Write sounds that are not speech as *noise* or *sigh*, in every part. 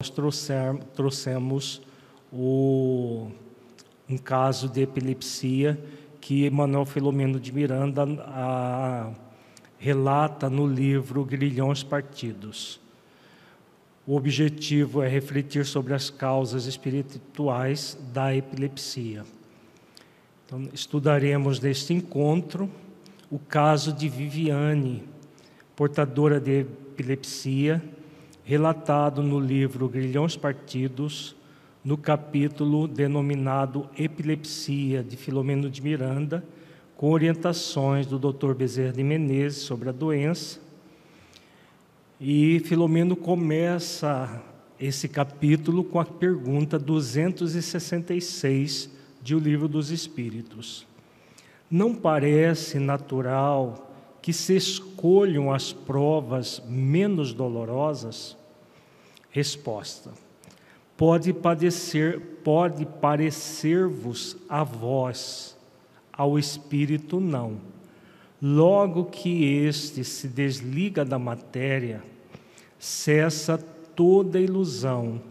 nós trouxer, trouxemos o, um caso de epilepsia que Manuel Filomeno de Miranda a, relata no livro Grilhões Partidos. O objetivo é refletir sobre as causas espirituais da epilepsia. Então, estudaremos neste encontro o caso de Viviane, portadora de epilepsia relatado no livro Grilhões Partidos, no capítulo denominado Epilepsia, de Filomeno de Miranda, com orientações do Dr. Bezerra de Menezes sobre a doença. E Filomeno começa esse capítulo com a pergunta 266 de O Livro dos Espíritos. Não parece natural que se escolham as provas menos dolorosas? Resposta: Pode padecer, pode parecer-vos a vós, ao espírito não. Logo que este se desliga da matéria, cessa toda ilusão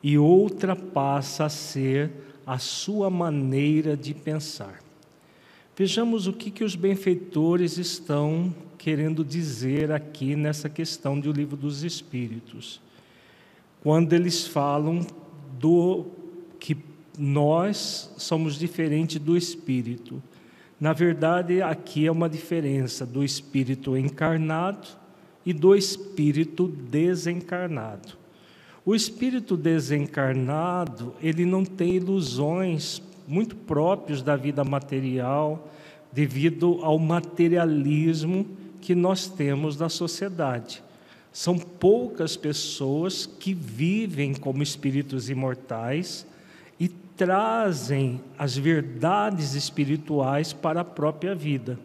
e outra passa a ser a sua maneira de pensar. Vejamos o que, que os benfeitores estão querendo dizer aqui nessa questão do livro dos Espíritos quando eles falam do que nós somos diferentes do espírito. Na verdade, aqui é uma diferença do espírito encarnado e do espírito desencarnado. O espírito desencarnado, ele não tem ilusões muito próprios da vida material, devido ao materialismo que nós temos na sociedade. São poucas pessoas que vivem como espíritos imortais e trazem as verdades espirituais para a própria vida.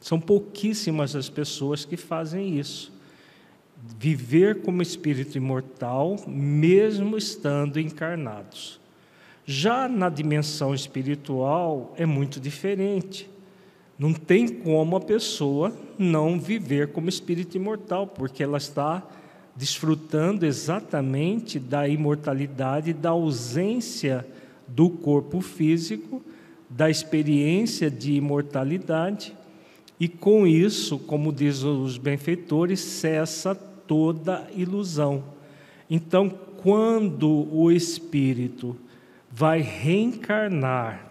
São pouquíssimas as pessoas que fazem isso. Viver como espírito imortal, mesmo estando encarnados. Já na dimensão espiritual é muito diferente. Não tem como a pessoa não viver como espírito imortal, porque ela está desfrutando exatamente da imortalidade, da ausência do corpo físico, da experiência de imortalidade, e com isso, como diz os benfeitores, cessa toda ilusão. Então, quando o espírito vai reencarnar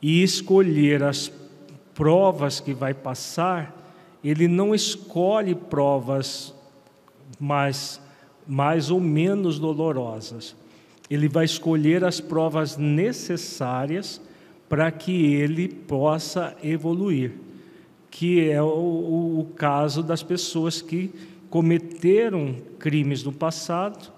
e escolher as provas que vai passar, ele não escolhe provas mais, mais ou menos dolorosas. Ele vai escolher as provas necessárias para que ele possa evoluir, que é o, o, caso das pessoas que cometeram crimes no passado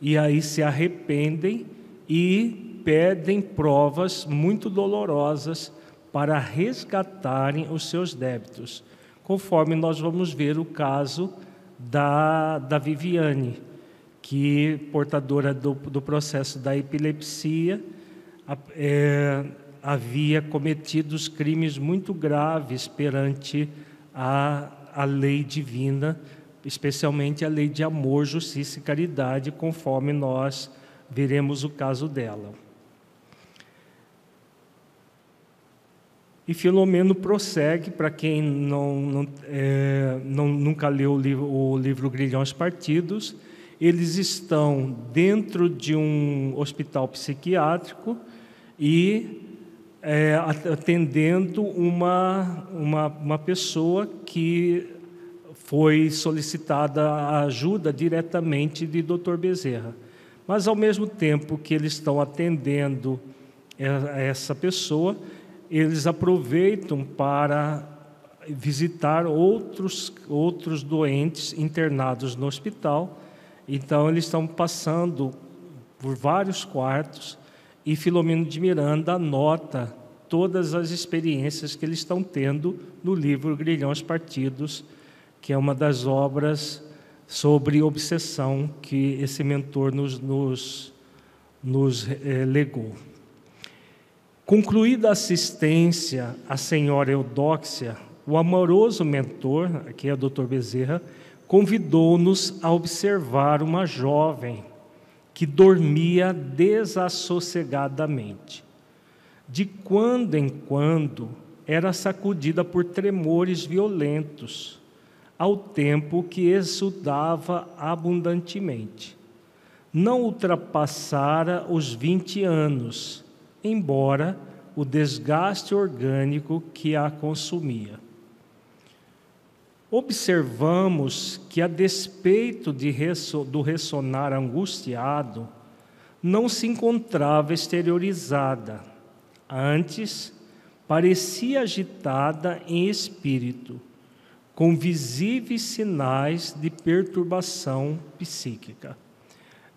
e aí se arrependem e pedem provas muito dolorosas para resgatarem os seus débitos, conforme nós vamos ver o caso da, da Viviane, que, portadora do, do processo da epilepsia, é, havia cometido crimes muito graves perante a, a lei divina, especialmente a lei de amor, justiça e caridade, conforme nós veremos o caso dela. E Filomeno prossegue, para quem não, não, é, não, nunca leu o livro, o livro Grilhões Partidos, eles estão dentro de um hospital psiquiátrico e é, atendendo uma, uma, uma pessoa que foi solicitada ajuda diretamente de Dr. Bezerra. Mas, ao mesmo tempo que eles estão atendendo essa pessoa, eles aproveitam para visitar outros, outros doentes internados no hospital. Então, eles estão passando por vários quartos e Filomeno de Miranda anota todas as experiências que eles estão tendo no livro Grilhões Partidos, que é uma das obras sobre obsessão que esse mentor nos, nos, nos eh, legou. Concluída a assistência à senhora Eudóxia, o amoroso mentor, que é o Dr. Bezerra, convidou-nos a observar uma jovem que dormia desassossegadamente. De quando em quando era sacudida por tremores violentos, ao tempo que exudava abundantemente. Não ultrapassara os 20 anos, embora o desgaste orgânico que a consumia. Observamos que, a despeito de do ressonar angustiado, não se encontrava exteriorizada, antes parecia agitada em espírito, com visíveis sinais de perturbação psíquica.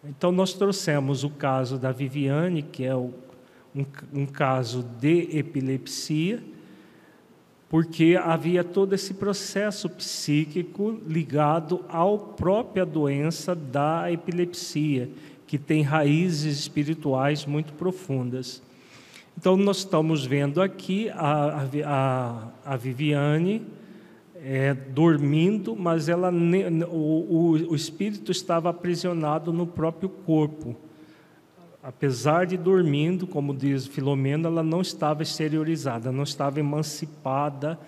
Então, nós trouxemos o caso da Viviane, que é um, um caso de epilepsia, porque havia todo esse processo psíquico ligado à própria doença da epilepsia, que tem raízes espirituais muito profundas. Então, nós estamos vendo aqui a, a, a Viviane é, dormindo, mas ela, o, o, o espírito estava aprisionado no próprio corpo. Apesar de dormindo, como diz Filomena, ela não estava exteriorizada, não estava emancipada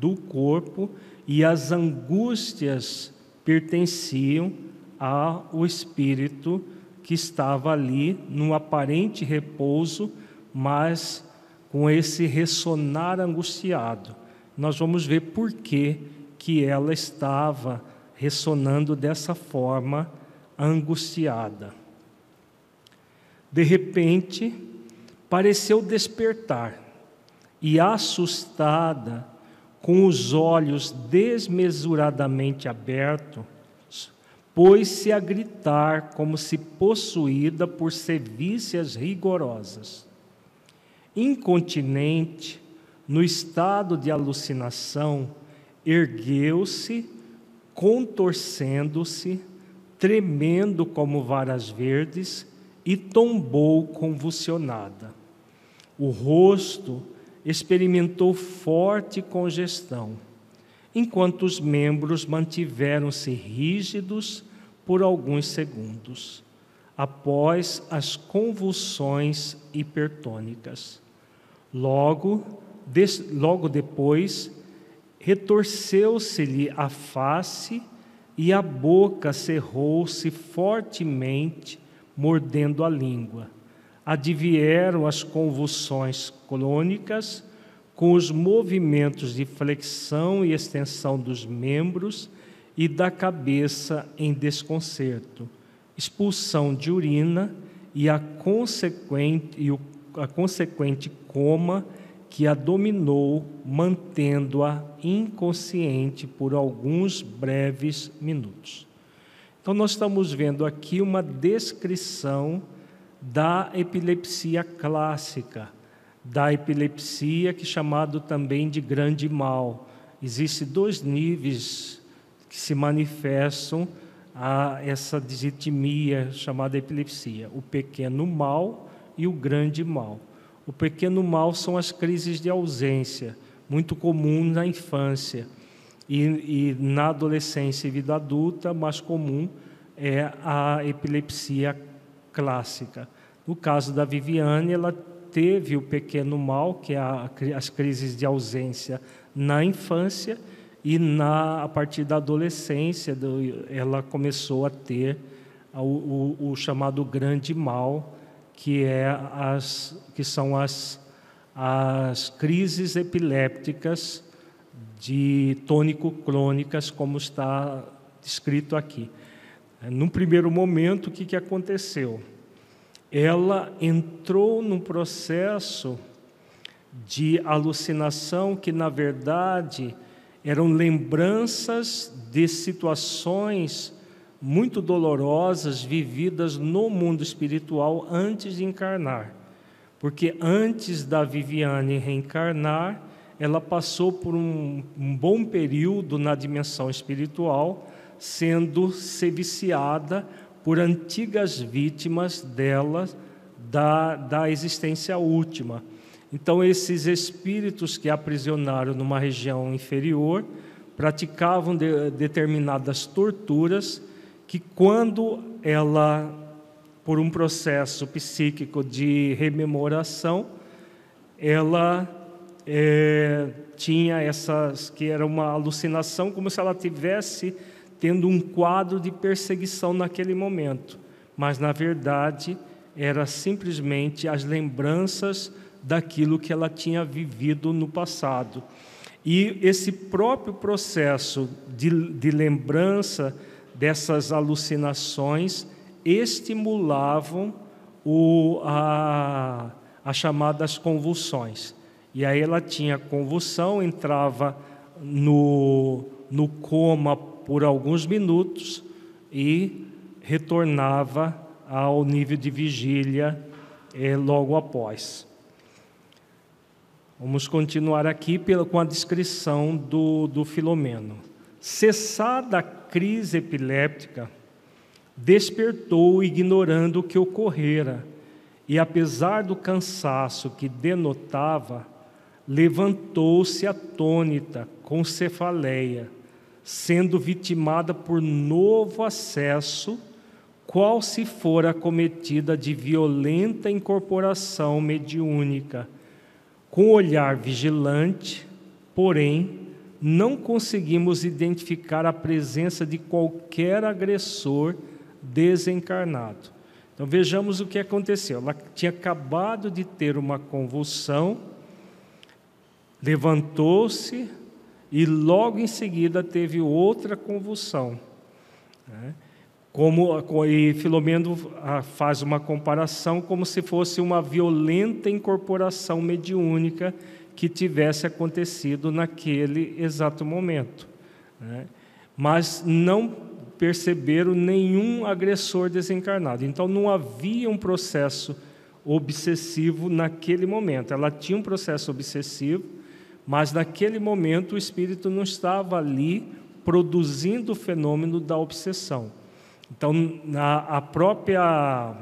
do corpo e as angústias pertenciam ao espírito que estava ali no aparente repouso mas com esse ressonar angustiado. Nós vamos ver por que, que ela estava ressonando dessa forma angustiada. De repente, pareceu despertar e, assustada, com os olhos desmesuradamente abertos, pôs-se a gritar como se possuída por sevícias rigorosas. Incontinente, no estado de alucinação, ergueu-se, contorcendo-se, tremendo como varas verdes, e tombou convulsionada. O rosto experimentou forte congestão, enquanto os membros mantiveram-se rígidos por alguns segundos, após as convulsões hipertônicas. Logo, des, logo depois, retorceu-se-lhe a face e a boca cerrou-se fortemente, mordendo a língua. Advieram as convulsões crônicas, com os movimentos de flexão e extensão dos membros e da cabeça em desconcerto, expulsão de urina e a consequente, e o a consequente coma que a dominou, mantendo-a inconsciente por alguns breves minutos. Então, nós estamos vendo aqui uma descrição da epilepsia clássica, da epilepsia que é chamado também de grande mal. Existem dois níveis que se manifestam a essa digitimia chamada epilepsia: o pequeno mal e o grande mal. O pequeno mal são as crises de ausência, muito comum na infância e, e na adolescência e vida adulta, mais comum é a epilepsia clássica. No caso da Viviane, ela teve o pequeno mal, que é a, as crises de ausência na infância, e na, a partir da adolescência do, ela começou a ter o, o, o chamado grande mal, que, é as, que são as, as crises epilépticas de tônico-crônicas, como está escrito aqui. Num primeiro momento, o que, que aconteceu? Ela entrou num processo de alucinação que, na verdade, eram lembranças de situações muito dolorosas vividas no mundo espiritual antes de encarnar. Porque antes da Viviane reencarnar, ela passou por um, um bom período na dimensão espiritual, sendo seviciada por antigas vítimas dela da, da existência última. Então, esses espíritos que aprisionaram numa região inferior praticavam de, determinadas torturas que quando ela por um processo psíquico de rememoração, ela é, tinha essas que era uma alucinação, como se ela tivesse tendo um quadro de perseguição naquele momento, mas na verdade era simplesmente as lembranças daquilo que ela tinha vivido no passado. E esse próprio processo de, de lembrança dessas alucinações estimulavam o, a, as chamadas convulsões. E aí ela tinha convulsão, entrava no, no coma por alguns minutos e retornava ao nível de vigília eh, logo após. Vamos continuar aqui pela, com a descrição do, do Filomeno. Cessada a crise epiléptica, despertou ignorando o que ocorrera, e apesar do cansaço que denotava, levantou-se atônita, com cefaleia, sendo vitimada por novo acesso, qual se fora cometida de violenta incorporação mediúnica, com olhar vigilante, porém, não conseguimos identificar a presença de qualquer agressor desencarnado. Então vejamos o que aconteceu. Ela tinha acabado de ter uma convulsão, levantou-se e logo em seguida teve outra convulsão. Né? Como, e Filomeno ah, faz uma comparação como se fosse uma violenta incorporação mediúnica que tivesse acontecido naquele exato momento. Né? Mas não perceberam nenhum agressor desencarnado. Então não havia um processo obsessivo naquele momento. Ela tinha um processo obsessivo, mas naquele momento o espírito não estava ali produzindo o fenômeno da obsessão. Então, na a própria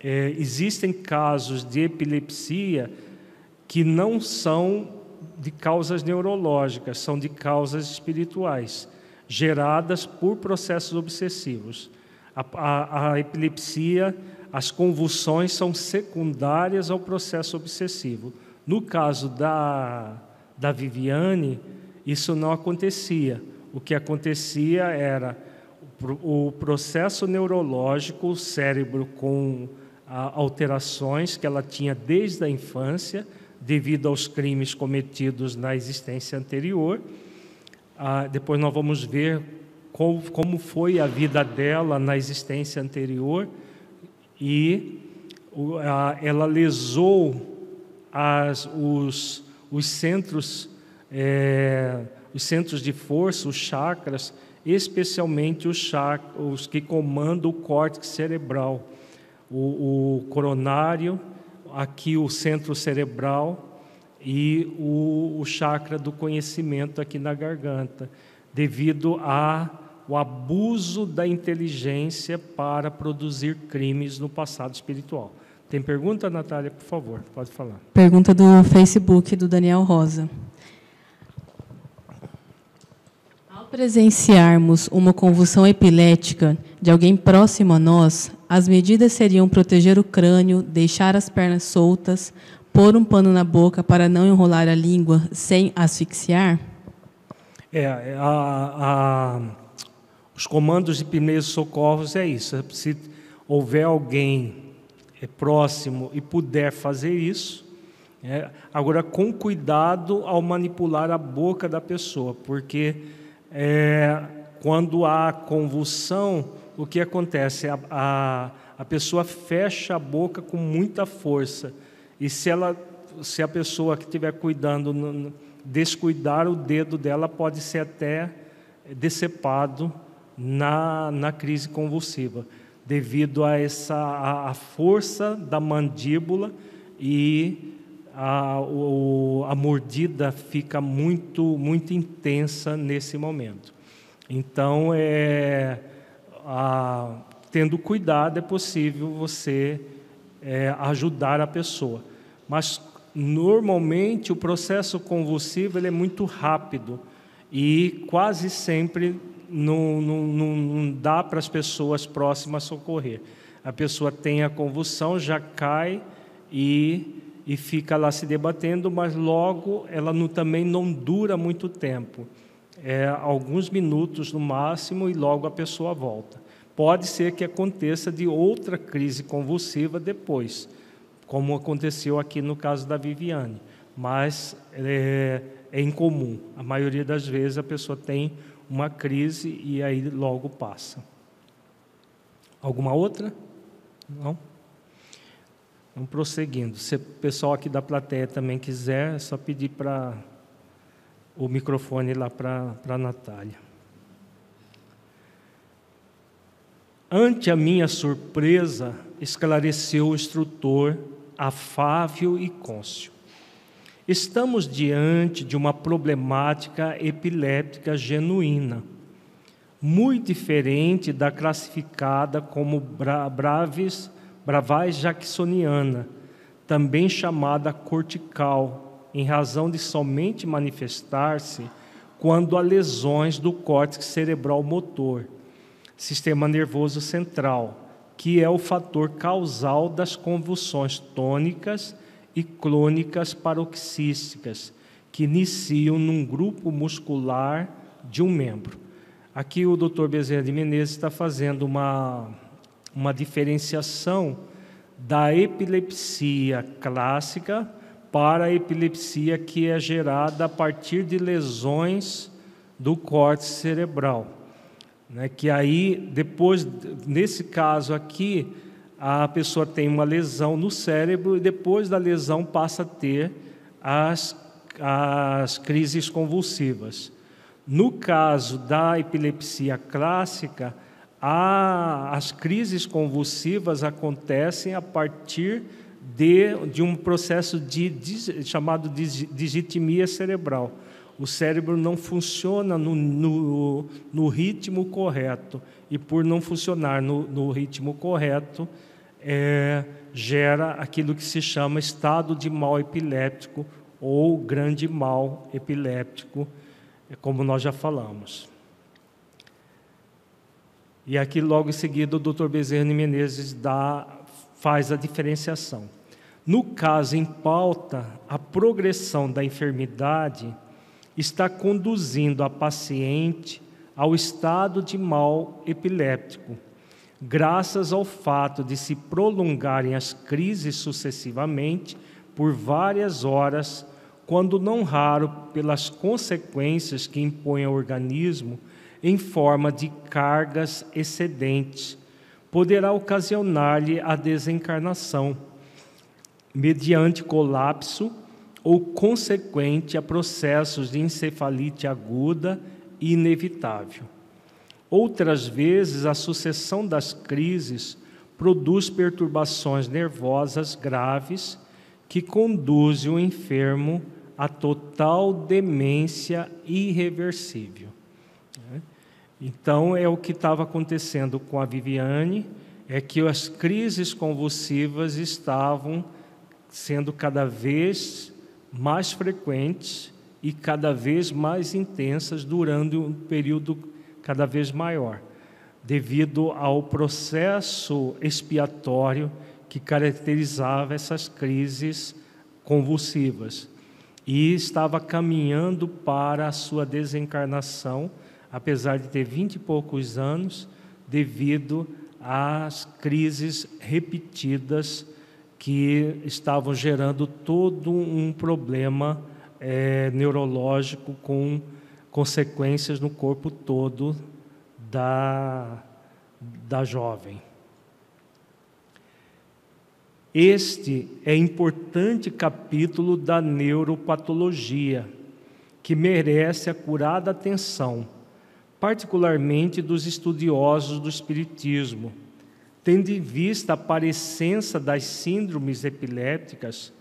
é, existem casos de epilepsia que não são de causas neurológicas, são de causas espirituais, geradas por processos obsessivos. A, a, a epilepsia, as convulsões são secundárias ao processo obsessivo. No caso da, da Viviane, isso não acontecia. O que acontecia era o processo neurológico, o cérebro com alterações que ela tinha desde a infância, devido aos crimes cometidos na existência anterior. Ah, depois nós vamos ver como, foi a vida dela na existência anterior e ela lesou as, os, os centros é, os centros de força, os chakras, especialmente os, chakras, os que comandam o córtex cerebral, o, o coronário aqui o centro cerebral e o, o chakra do conhecimento aqui na garganta, devido ao abuso da inteligência para produzir crimes no passado espiritual. Tem pergunta, Natália, por favor, pode falar. Pergunta do Facebook do Daniel Rosa. Ao presenciarmos uma convulsão epilética de alguém próximo a nós, as medidas seriam proteger o crânio, deixar as pernas soltas, pôr um pano na boca para não enrolar a língua sem asfixiar? É, é a, a, os comandos de primeiros socorros é isso. Se houver alguém próximo e puder fazer isso, é, agora com cuidado ao manipular a boca da pessoa, porque é, quando há convulsão, o que acontece? A, a, a pessoa fecha a boca com muita força. E se, ela, se a pessoa que estiver cuidando descuidar o dedo dela, pode ser até decepado na, na crise convulsiva, devido a essa a, a força da mandíbula e a, o, a mordida fica muito, muito intensa nesse momento. Então, é, a, tendo cuidado, é possível você é, ajudar a pessoa. Mas, normalmente, o processo convulsivo ele é muito rápido e quase sempre não, não, não dá para as pessoas próximas socorrer. A pessoa tem a convulsão, já cai e, e fica lá se debatendo, mas logo ela não, também não dura muito tempo. É alguns minutos no máximo e logo a pessoa volta. Pode ser que aconteça de outra crise convulsiva depois, como aconteceu aqui no caso da Viviane, mas é, é incomum. A maioria das vezes a pessoa tem uma crise e aí logo passa. Alguma outra? Não? Vamos prosseguindo. Se o pessoal aqui da plateia também quiser, é só pedir para o microfone lá para a Natália. Ante a minha surpresa, esclareceu o instrutor, afável e côncio. Estamos diante de uma problemática epiléptica genuína, muito diferente da classificada como braves, bravais jacksoniana, também chamada cortical, em razão de somente manifestar-se quando há lesões do córtex cerebral motor, sistema nervoso central, que é o fator causal das convulsões tônicas e clônicas paroxísticas, que iniciam num grupo muscular de um membro. Aqui o Dr. Bezerra de Menezes está fazendo uma, uma diferenciação da epilepsia clássica para a epilepsia que é gerada a partir de lesões do córtex cerebral. Né? Que aí, depois, nesse caso aqui, a pessoa tem uma lesão no cérebro e depois da lesão passa a ter as, as crises convulsivas. No caso da epilepsia clássica, a, as crises convulsivas acontecem a partir de, de um processo de, de, chamado de digitimia cerebral. O cérebro não funciona no, no, no ritmo correto, e por não funcionar no, no ritmo correto, é, gera aquilo que se chama estado de mal epiléptico ou grande mal epiléptico, é como nós já falamos. E aqui, logo em seguida, o Dr. Bezerra Menezes dá, faz a diferenciação. No caso em pauta, a progressão da enfermidade está conduzindo a paciente ao estado de mal epiléptico, graças ao fato de se prolongarem as crises sucessivamente por várias horas, quando não raro pelas consequências que impõe ao organismo em forma de cargas excedentes, poderá ocasionar-lhe a desencarnação, mediante colapso ou consequente a processos de encefalite aguda e inevitável. Outras vezes, a sucessão das crises produz perturbações nervosas graves que conduzem o enfermo à total demência irreversível. Então, é o que estava acontecendo com a Viviane, é que as crises convulsivas estavam sendo cada vez mais frequentes e cada vez mais intensas durante um período cada vez maior, devido ao processo expiatório que caracterizava essas crises convulsivas. E estava caminhando para a sua desencarnação, apesar de ter vinte e poucos anos, devido às crises repetidas que estavam gerando todo um problema é, neurológico com consequências no corpo todo da, da jovem. Este é importante capítulo da neuropatologia, que merece a curada atenção, particularmente dos estudiosos do Espiritismo, tendo em vista a parecença das síndromes epilépticas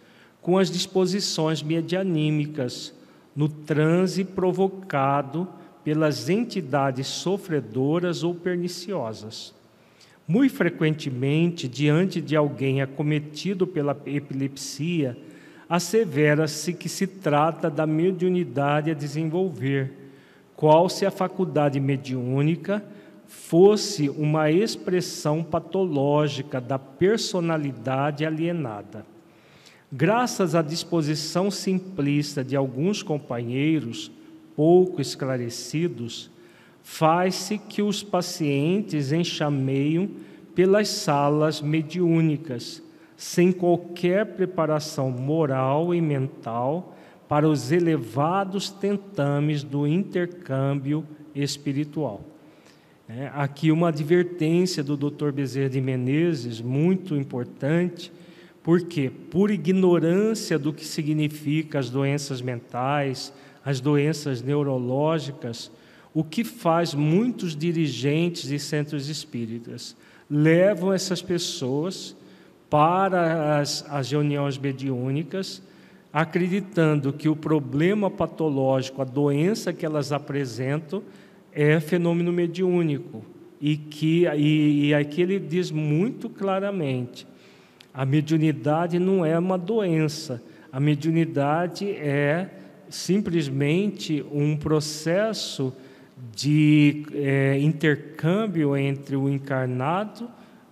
com as disposições medianímicas no transe provocado pelas entidades sofredoras ou perniciosas. Muito frequentemente, diante de alguém acometido pela epilepsia, assevera-se que se trata da mediunidade a desenvolver, qual se a faculdade mediúnica fosse uma expressão patológica da personalidade alienada. Graças à disposição simplista de alguns companheiros, pouco esclarecidos, faz-se que os pacientes enxameiam pelas salas mediúnicas, sem qualquer preparação moral e mental para os elevados tentames do intercâmbio espiritual. É, aqui uma advertência do Dr. Bezerra de Menezes, muito importante, porque por ignorância do que significa as doenças mentais, as doenças neurológicas, o que faz muitos dirigentes de centros espíritas levam essas pessoas para as, as reuniões mediúnicas, acreditando que o problema patológico, a doença que elas apresentam, é fenômeno mediúnico. E que e, e aqui ele diz muito claramente: a mediunidade não é uma doença, a mediunidade é simplesmente um processo de é, intercâmbio entre o encarnado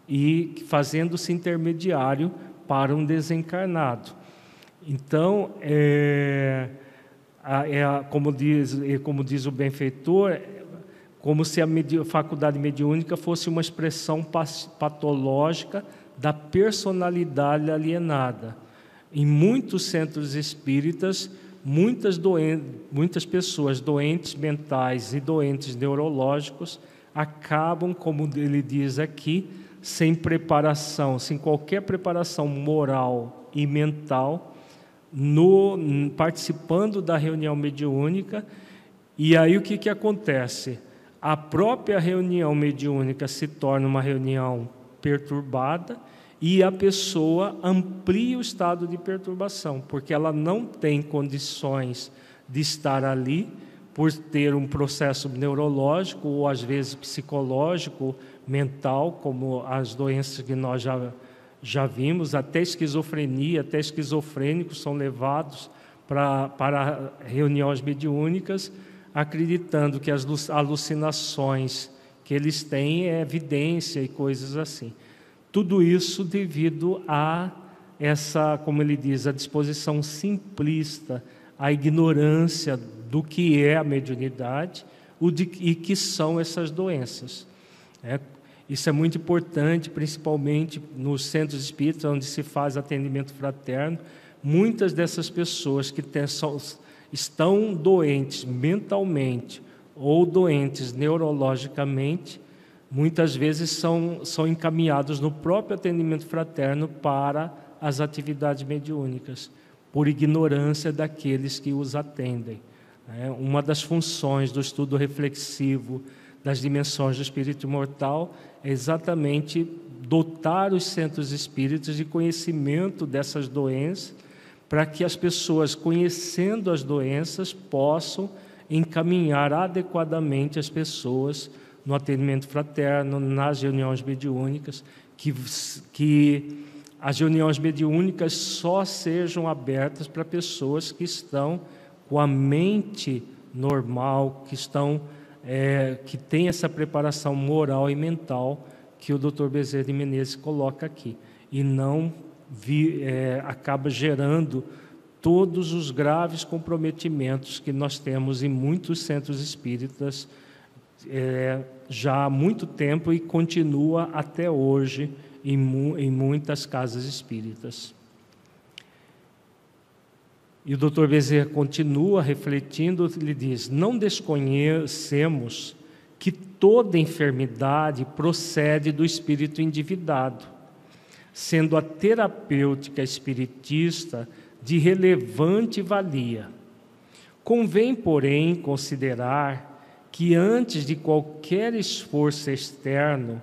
e fazendo-se intermediário para um desencarnado. Então, é, é, como, diz, como diz o benfeitor, como se a faculdade mediúnica fosse uma expressão patológica da personalidade alienada. Em muitos centros espíritas, muitas, muitas pessoas doentes mentais e doentes neurológicos acabam, como ele diz aqui, sem preparação, sem qualquer preparação moral e mental, no, participando da reunião mediúnica. E aí o que, que acontece? A própria reunião mediúnica se torna uma reunião perturbada e a pessoa amplia o estado de perturbação, porque ela não tem condições de estar ali por ter um processo neurológico ou às vezes psicológico, mental, como as doenças que nós já, já vimos, até esquizofrenia, até esquizofrênicos são levados para, para reuniões mediúnicas, acreditando que as alucinações que eles têm é evidência e coisas assim. Tudo isso devido a essa, como ele diz, a disposição simplista, a ignorância do que é a mediunidade e que são essas doenças. É, isso é muito importante, principalmente nos centros espíritas, onde se faz atendimento fraterno. Muitas dessas pessoas que são, estão doentes mentalmente ou doentes neurologicamente, muitas vezes são, são encaminhados no próprio atendimento fraterno para as atividades mediúnicas, por ignorância daqueles que os atendem. É, uma das funções do estudo reflexivo das dimensões do espírito imortal é exatamente dotar os centros espíritas de conhecimento dessas doenças, para que as pessoas, conhecendo as doenças, possam encaminhar adequadamente as pessoas no atendimento fraterno, nas reuniões mediúnicas, que, que as reuniões mediúnicas só sejam abertas para pessoas que estão com a mente normal, que estão é, que tem essa preparação moral e mental que o Dr. Bezerra de Menezes coloca aqui e não vi, é, acaba gerando todos os graves comprometimentos que nós temos em muitos centros espíritas é, já há muito tempo e continua até hoje em, mu em muitas casas espíritas. E o doutor Bezerra continua refletindo, ele diz: Não desconhecemos que toda enfermidade procede do espírito endividado, sendo a terapêutica espiritista de relevante valia. Convém, porém, considerar que antes de qualquer esforço externo,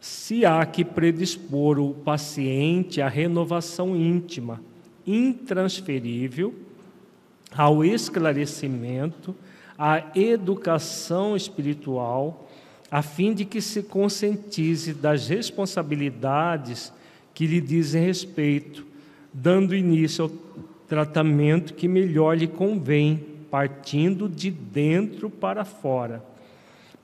se há que predispor o paciente à renovação íntima, intransferível, ao esclarecimento, à educação espiritual, a fim de que se conscientize das responsabilidades que lhe dizem respeito, dando início ao tratamento que melhor lhe convém partindo de dentro para fora,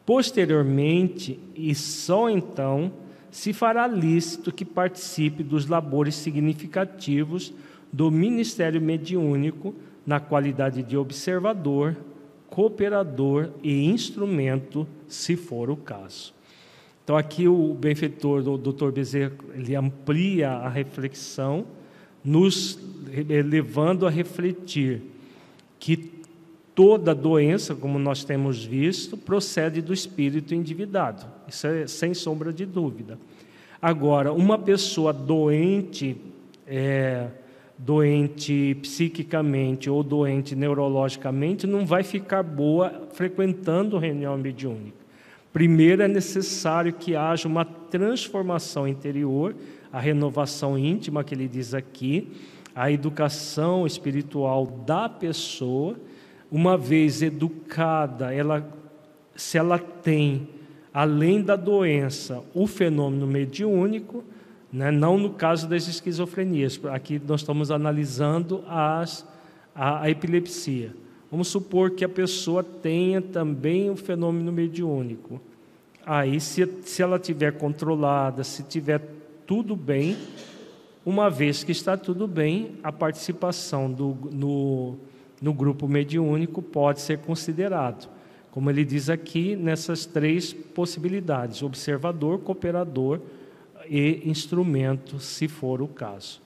Posteriormente, e só então, se fará lícito que participe dos labores significativos do ministério mediúnico na qualidade de observador, cooperador e instrumento, se for o caso. Então aqui o benfeitor do Dr. Bezerra, ele amplia a reflexão, nos levando a refletir que toda doença, como nós temos visto, procede do espírito endividado. Isso é sem sombra de dúvida. Agora, uma pessoa doente, é, doente psiquicamente ou doente neurologicamente, não vai ficar boa frequentando reunião mediúnica. Primeiro é necessário que haja uma transformação interior, a renovação íntima que ele diz aqui, a educação espiritual da pessoa, uma vez educada, ela se ela tem além da doença o fenômeno mediúnico, né, não no caso das esquizofrenias, aqui nós estamos analisando as, a, a epilepsia. Vamos supor que a pessoa tenha também o fenômeno mediúnico. Aí, se, se ela tiver controlada, se tiver tudo bem, uma vez que está tudo bem, a participação do, no, no grupo mediúnico pode ser considerado. Como ele diz aqui, nessas três possibilidades: observador, cooperador e instrumento, se for o caso.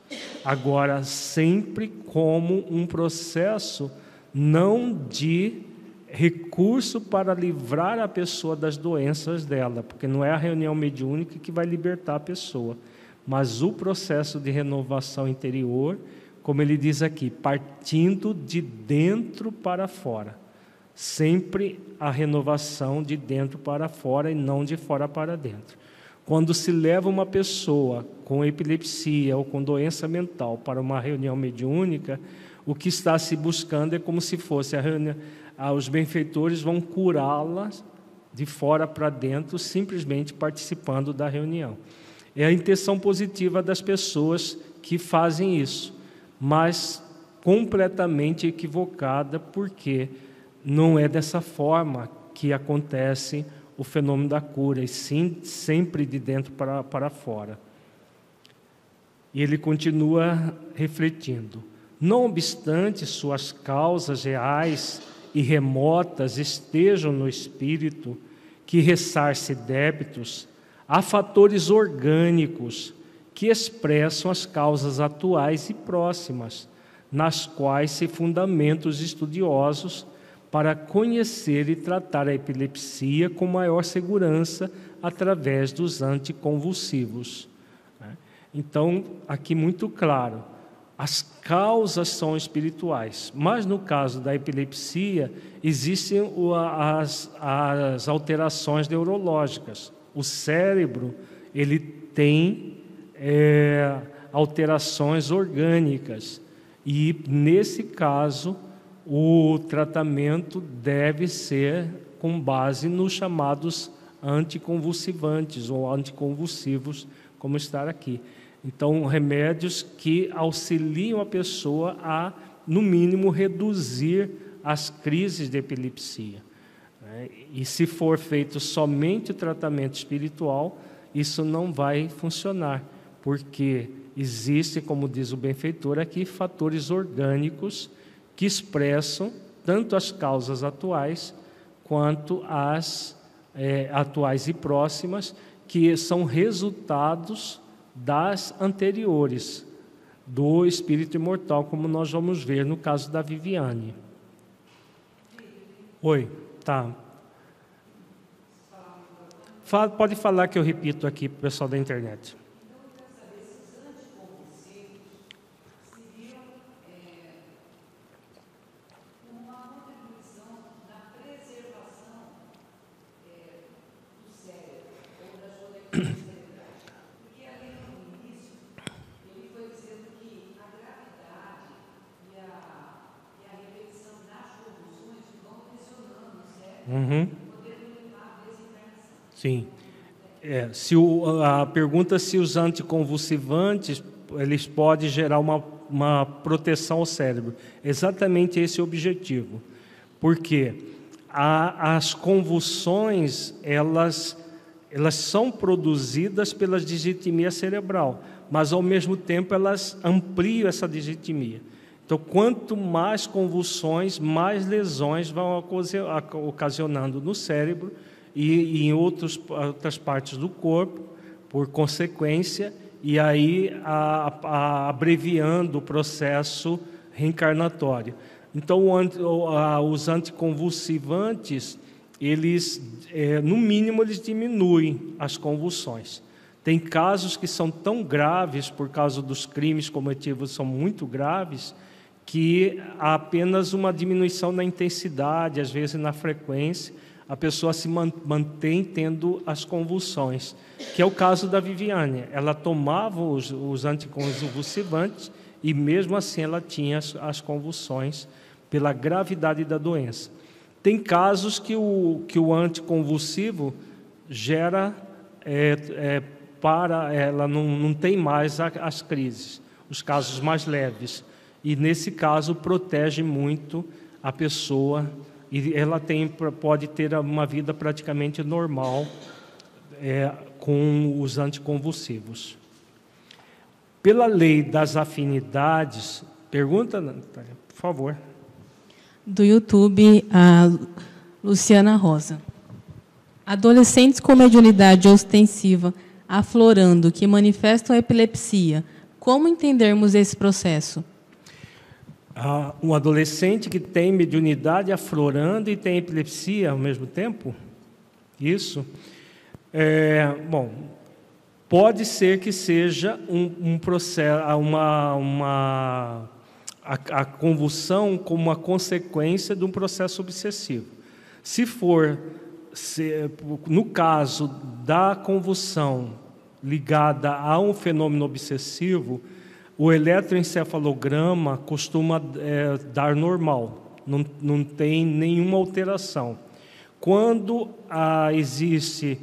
Agora, sempre como um processo não de recurso para livrar a pessoa das doenças dela, porque não é a reunião mediúnica que vai libertar a pessoa, mas o processo de renovação interior, como ele diz aqui, partindo de dentro para fora. Sempre a renovação de dentro para fora e não de fora para dentro. Quando se leva uma pessoa com epilepsia ou com doença mental para uma reunião mediúnica, o que está se buscando é como se fosse a reunião, ah, os benfeitores vão curá-la de fora para dentro, simplesmente participando da reunião. É a intenção positiva das pessoas que fazem isso, mas completamente equivocada, porque não é dessa forma que acontece o fenômeno da cura, e sim sempre de dentro para, para fora. E ele continua refletindo. Não obstante suas causas reais e remotas estejam no espírito, que ressarce débitos, há fatores orgânicos que expressam as causas atuais e próximas, nas quais se fundamentam os estudiosos para conhecer e tratar a epilepsia com maior segurança através dos anticonvulsivos. Né? Então, aqui muito claro, as causas são espirituais, mas no caso da epilepsia, existem as, as alterações neurológicas. O cérebro ele tem é, alterações orgânicas e, nesse caso, o tratamento deve ser com base nos chamados anticonvulsivantes ou anticonvulsivos, como está aqui. Então, remédios que auxiliam a pessoa a, no mínimo, reduzir as crises de epilepsia. Né? E se for feito somente o tratamento espiritual, isso não vai funcionar, porque existe, como diz o benfeitor aqui, fatores orgânicos que expressam tanto as causas atuais quanto as é, atuais e próximas, que são resultados das anteriores do espírito imortal, como nós vamos ver no caso da Viviane. Oi, tá. Fala, pode falar que eu repito aqui para o pessoal da internet. Uhum. Sim. É, se o, a pergunta se os anticonvulsivantes eles podem gerar uma, uma proteção ao cérebro. Exatamente esse é o objetivo. Porque a, as convulsões, elas, elas são produzidas pela digitimia cerebral, mas ao mesmo tempo elas ampliam essa digitimia. Então, quanto mais convulsões, mais lesões vão ocasionando no cérebro e, em outros, outras partes do corpo, por consequência, e aí a, a, abreviando o processo reencarnatório. Então, os anticonvulsivantes, eles, é, no mínimo, eles diminuem as convulsões. Tem casos que são tão graves, por causa dos crimes cometidos, são muito graves, que há apenas uma diminuição na intensidade, às vezes na frequência, a pessoa se mantém tendo as convulsões, que é o caso da Viviane. Ela tomava os, os anticonvulsivantes e mesmo assim ela tinha as, as, convulsões pela gravidade da doença. Tem casos que o, que o anticonvulsivo gera é, é, para ela não, não tem mais as crises, os casos mais leves e nesse caso protege muito a pessoa e ela tem pode ter uma vida praticamente normal é, com os anticonvulsivos. Pela lei das afinidades, pergunta, Natália, por favor. Do YouTube, a Luciana Rosa. Adolescentes com mediunidade ostensiva aflorando que manifestam epilepsia, como entendermos esse processo? Um adolescente que tem mediunidade aflorando e tem epilepsia ao mesmo tempo? Isso. É, bom, pode ser que seja um, um processo, uma, uma a, a, convulsão como uma consequência de um processo obsessivo. Se for, se, no caso da convulsão ligada a um fenômeno obsessivo, o eletroencefalograma costuma é, dar normal, não, não tem nenhuma alteração. Quando ah, existe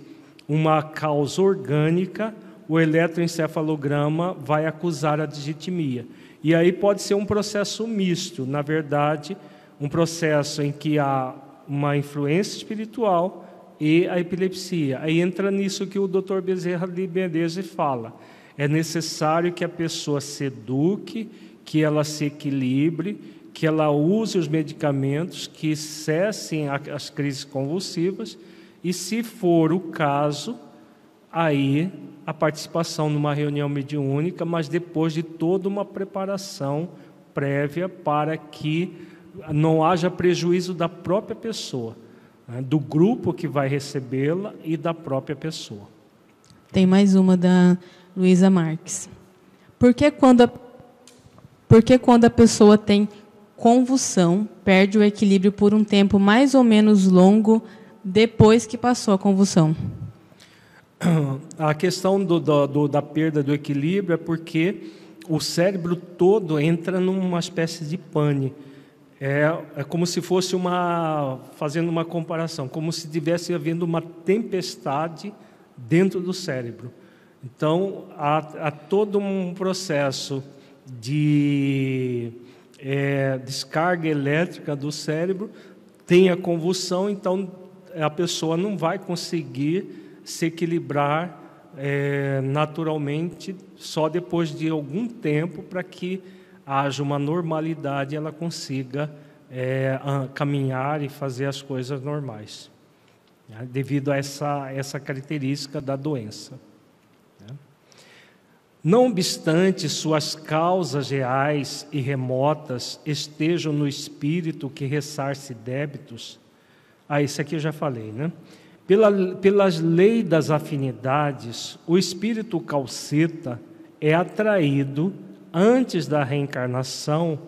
uma causa orgânica, o eletroencefalograma vai acusar a digitimia. E aí pode ser um processo misto, na verdade, um processo em que há uma influência espiritual e a epilepsia. Aí entra nisso que o Dr. Bezerra de Menezes fala é necessário que a pessoa se eduque, que ela se equilibre, que ela use os medicamentos que cessem as crises convulsivas e, se for o caso, aí a participação numa reunião mediúnica, mas depois de toda uma preparação prévia para que não haja prejuízo da própria pessoa, né, do grupo que vai recebê-la e da própria pessoa. Tem mais uma da Luísa Marques. Por que quando a, porque quando a pessoa tem convulsão, perde o equilíbrio por um tempo mais ou menos longo depois que passou a convulsão? A questão do, do, da perda do equilíbrio é porque o cérebro todo entra numa espécie de pane. É, é como se fosse uma, fazendo uma comparação, como se tivesse havendo uma tempestade dentro do cérebro. Então, há, há todo um processo de é, descarga elétrica do cérebro, tem a convulsão, então a pessoa não vai conseguir se equilibrar é, naturalmente só depois de algum tempo para que haja uma normalidade ela consiga é, caminhar e fazer as coisas normais, né, devido a essa, essa característica da doença. Não obstante suas causas reais e remotas estejam no espírito que ressarce débitos, ah, isso aqui eu já falei, né? Pela, pelas leis das afinidades, o espírito calceta é atraído, antes da reencarnação,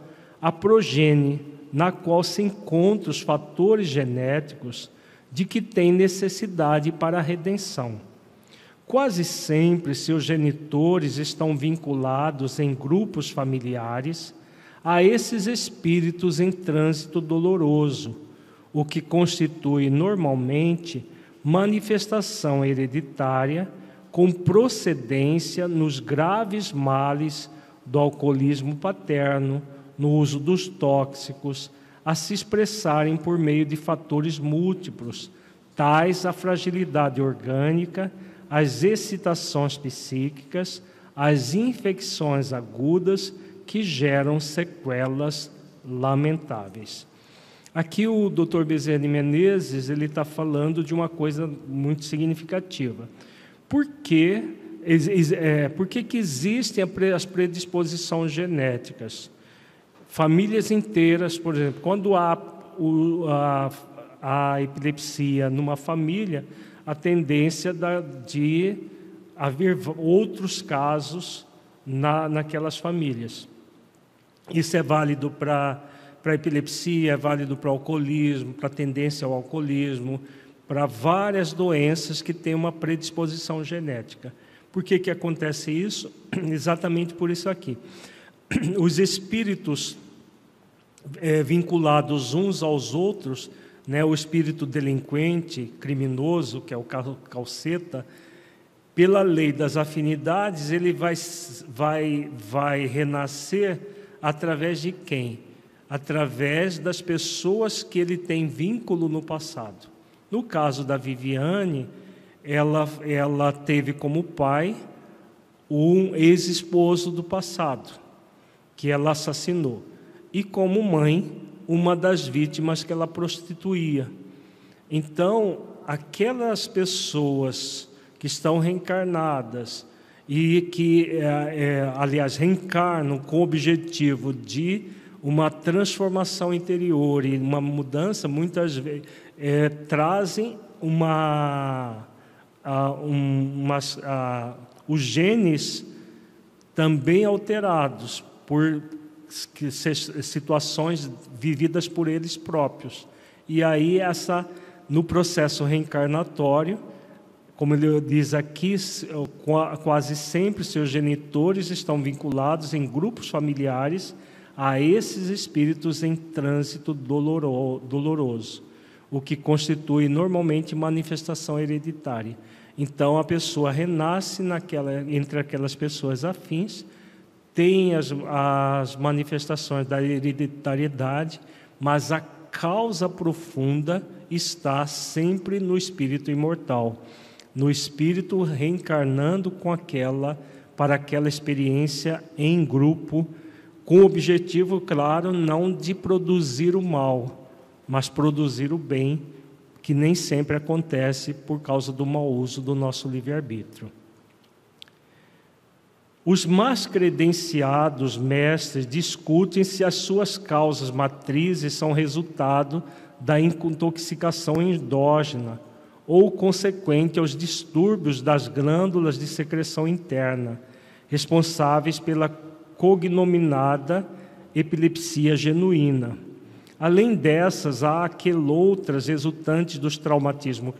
à progenie, na qual se encontram os fatores genéticos de que tem necessidade para a redenção. Quase sempre seus genitores estão vinculados em grupos familiares a esses espíritos em trânsito doloroso, o que constitui normalmente manifestação hereditária com procedência nos graves males do alcoolismo paterno, no uso dos tóxicos, a se expressarem por meio de fatores múltiplos, tais a fragilidade orgânica, as excitações psíquicas, as infecções agudas que geram sequelas lamentáveis. Aqui o Dr. Bezerra de Menezes ele está falando de uma coisa muito significativa. Por que, é, por que, que existem as predisposições genéticas? Famílias inteiras, por exemplo, quando há a, a, epilepsia numa família, a tendência da, de haver outros casos na, naquelas famílias. Isso é válido para para epilepsia, é válido para alcoolismo, para tendência ao alcoolismo, para várias doenças que têm uma predisposição genética. Por que, que acontece isso? *clears throat* Exatamente por isso aqui. *clears throat* Os espíritos é, vinculados uns aos outros, né, o espírito delinquente, criminoso, que é o calceta, pela lei das afinidades, ele vai, vai, vai renascer através de quem? através das pessoas que ele tem vínculo no passado. No caso da Viviane, ela, ela teve como pai um ex-esposo do passado, que ela assassinou, e como mãe, uma das vítimas que ela prostituía. Então, aquelas pessoas que estão reencarnadas e que, é, é, aliás, reencarnam com o objetivo de uma transformação interior e uma mudança, muitas vezes, é, trazem uma, uma, os genes também alterados por situações vividas por eles próprios. E aí essa no processo reencarnatório, como ele diz aqui, quase sempre seus genitores estão vinculados em grupos familiares a esses espíritos em trânsito doloroso, o que constitui normalmente manifestação hereditária. Então a pessoa renasce naquela, entre aquelas pessoas afins, tem as, as manifestações da hereditariedade, mas a causa profunda está sempre no espírito imortal, no espírito reencarnando com aquela para aquela experiência em grupo com o objetivo, claro, não de produzir o mal, mas produzir o bem, que nem sempre acontece por causa do mau uso do nosso livre-arbítrio. Os mais credenciados mestres discutem se as suas causas matrizes são resultado da intoxicação endógena ou consequente aos distúrbios das glândulas de secreção interna, responsáveis pela cognominada epilepsia genuína. Além dessas, há aqueloutras resultantes dos traumatismos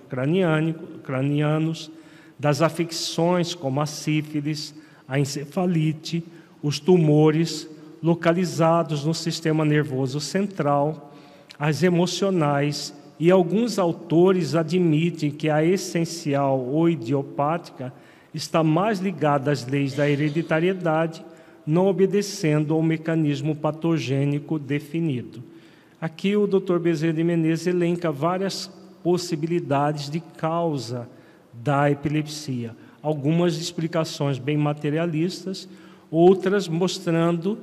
cranianos, das afecções como a sífilis, a encefalite, os tumores localizados no sistema nervoso central, as emocionais, e alguns autores admitem que a essencial ou idiopática está mais ligada às leis da hereditariedade não obedecendo ao mecanismo patogênico definido. Aqui o Dr. Bezerra de Menezes elenca várias possibilidades de causa da epilepsia, algumas explicações bem materialistas, outras mostrando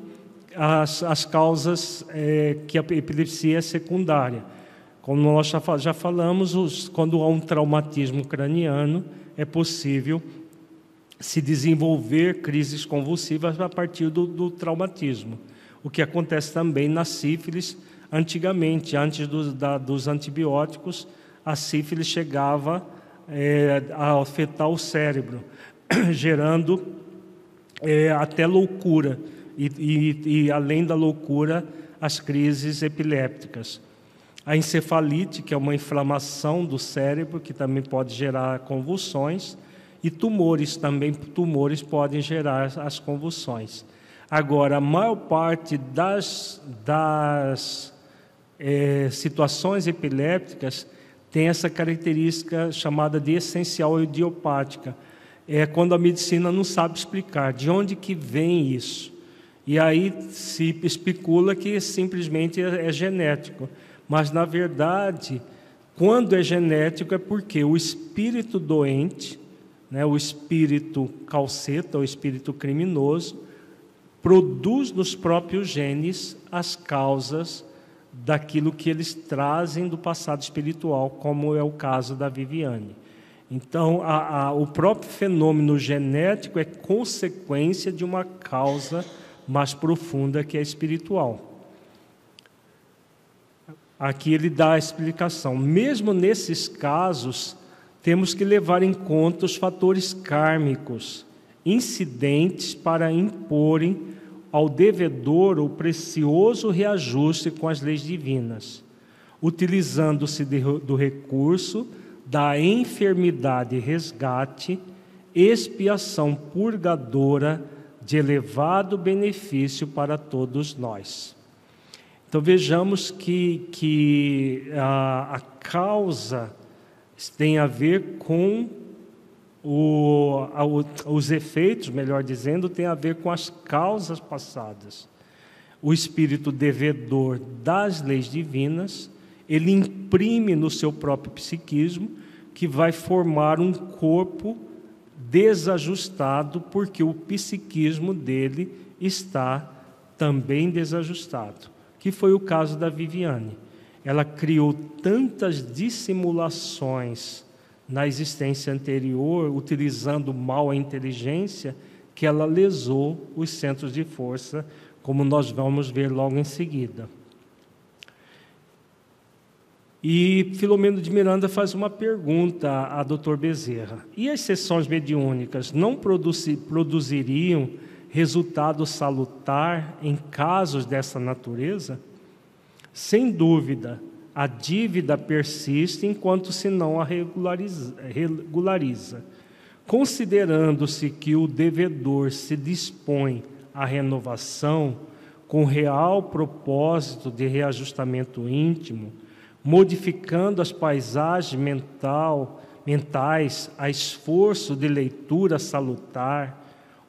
as, as causas é, que a epilepsia é secundária. Como nós já, falamos, os, quando há um traumatismo craniano, é possível se desenvolver crises convulsivas a partir do, do traumatismo. O que acontece também na sífilis, antigamente, antes do, da, dos antibióticos, a sífilis chegava é, a afetar o cérebro, *clears throat* gerando é, até loucura, e, e, e além da loucura, as crises epilépticas. A encefalite, que é uma inflamação do cérebro, que também pode gerar convulsões, e tumores também, tumores podem gerar as convulsões. Agora, a maior parte das, das é, situações epilépticas tem essa característica chamada de essencial idiopática. É quando a medicina não sabe explicar de onde que vem isso. E aí se especula que simplesmente é, é genético. Mas, na verdade, quando é genético é porque o espírito doente, né, o espírito calceta, o espírito criminoso, produz nos próprios genes as causas daquilo que eles trazem do passado espiritual, como é o caso da Viviane. Então, a, a, o próprio fenômeno genético é consequência de uma causa mais profunda que é espiritual. Aqui ele dá a explicação. Mesmo nesses casos, temos que levar em conta os fatores kármicos incidentes para imporem ao devedor o precioso reajuste com as leis divinas, utilizando-se do recurso da enfermidade resgate, expiação purgadora de elevado benefício para todos nós. Então vejamos que, que a, a causa tem a ver com o, os efeitos, melhor dizendo, tem a ver com as causas passadas. O espírito devedor das leis divinas, ele imprime no seu próprio psiquismo que vai formar um corpo desajustado, porque o psiquismo dele está também desajustado, que foi o caso da Viviane. Ela criou tantas dissimulações na existência anterior, utilizando mal a inteligência, que ela lesou os centros de força, como nós vamos ver logo em seguida. E Filomeno de Miranda faz uma pergunta a Dr. Bezerra: e as sessões mediúnicas não produziriam resultado salutar em casos dessa natureza? Sem dúvida, a dívida persiste enquanto se não a regulariza. regulariza. Considerando-se que o devedor se dispõe à renovação com real propósito de reajustamento íntimo, modificando as paisagens mental, mentais a esforço de leitura salutar,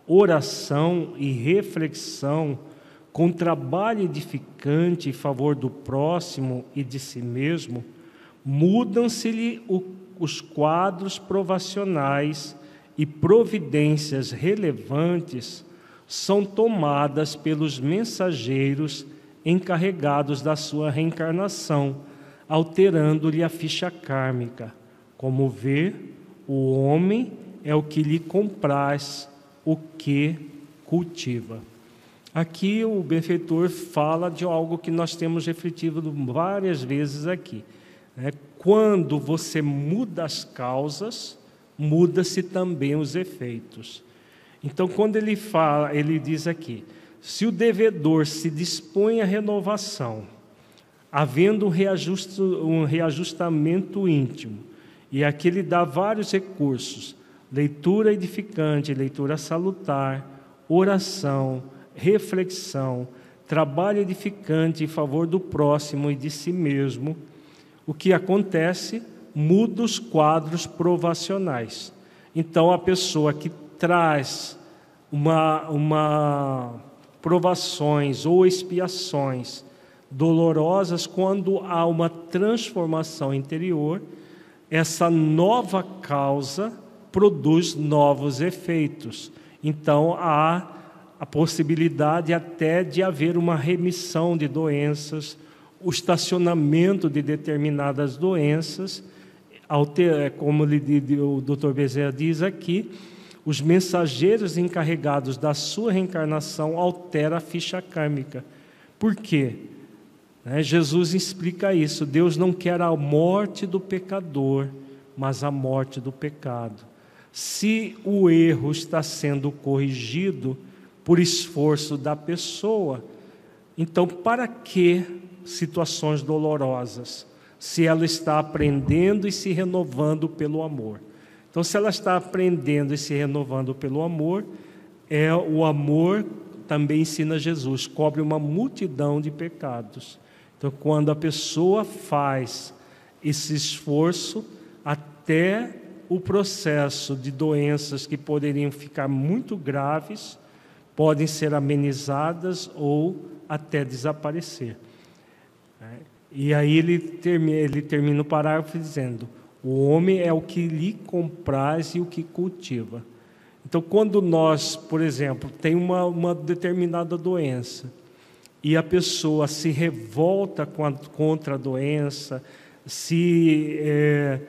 oração e reflexão, com trabalho edificante em favor do próximo e de si mesmo, mudam-se-lhe os quadros provacionais e providências relevantes são tomadas pelos mensageiros encarregados da sua reencarnação alterando-lhe a ficha kármica. Como vê, o homem é o que lhe compraz o que cultiva. Aqui o benfeitor fala de algo que nós temos refletido várias vezes aqui. Né? Quando você muda as causas, muda-se também os efeitos. Então, quando ele fala, ele diz aqui: se o devedor se dispõe à renovação, havendo um, reajuste, um reajustamento íntimo. E aqui ele dá vários recursos: leitura edificante, leitura salutar, oração, reflexão, trabalho edificante em favor do próximo e de si mesmo. O que acontece? Muda os quadros provacionais. Então, a pessoa que traz uma, uma provações ou expiações dolorosas quando há uma transformação interior, essa nova causa produz novos efeitos. Então há a possibilidade até de haver uma remissão de doenças, o estacionamento de determinadas doenças, é como o Dr. Bezerra diz aqui, os mensageiros encarregados da sua reencarnação alteram a ficha kármica. Por quê? Né? Jesus explica isso. Deus não quer a morte do pecador, mas a morte do pecado. Se o erro está sendo corrigido por esforço da pessoa, então para que situações dolorosas? Se ela está aprendendo e se renovando pelo amor. Então, se ela está aprendendo e se renovando pelo amor, é o amor também ensina Jesus, cobre uma multidão de pecados. Então, quando a pessoa faz esse esforço, até o processo de doenças que poderiam ficar muito graves podem ser amenizadas ou até desaparecer. É, e aí ele termina, ele termina o parágrafo dizendo: o homem é o que lhe compraz e o que cultiva. Então, quando nós, por exemplo, tem uma, uma determinada doença e a pessoa se revolta contra a doença, se, é,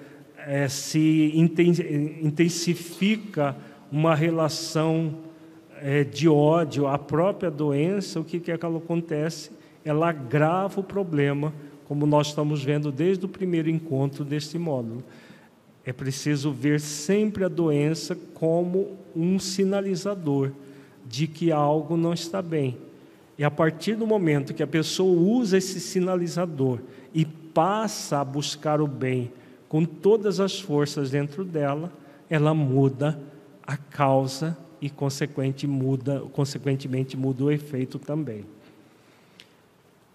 é, se intensifica uma relação é, de ódio à própria doença, o que, que, é que acontece? Ela agrava o problema como nós estamos vendo desde o primeiro encontro deste módulo. É preciso ver sempre a doença como um sinalizador de que algo não está bem. E a partir do momento que a pessoa usa esse sinalizador e passa a buscar o bem com todas as forças dentro dela, ela muda a causa e consequente muda, consequentemente muda o efeito também.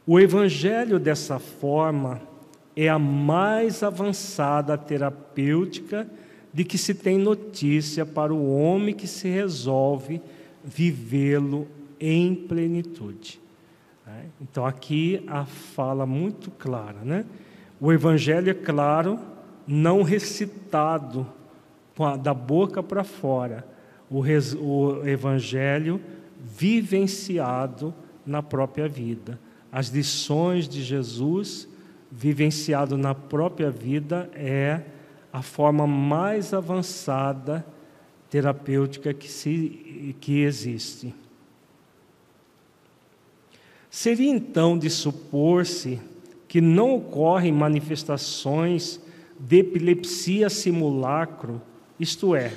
O evangelho, dessa forma, é a mais avançada terapêutica de que se tem notícia para o homem que se resolve vivê-lo em plenitude. Né? Então, aqui a fala muito clara, né? O evangelho é claro, não recitado da boca para fora, o, o evangelho vivenciado na própria vida as lições de Jesus vivenciado na própria vida é a forma mais avançada terapêutica que, se, que existe. Seria então de supor-se que não ocorrem manifestações de epilepsia simulacro, isto é,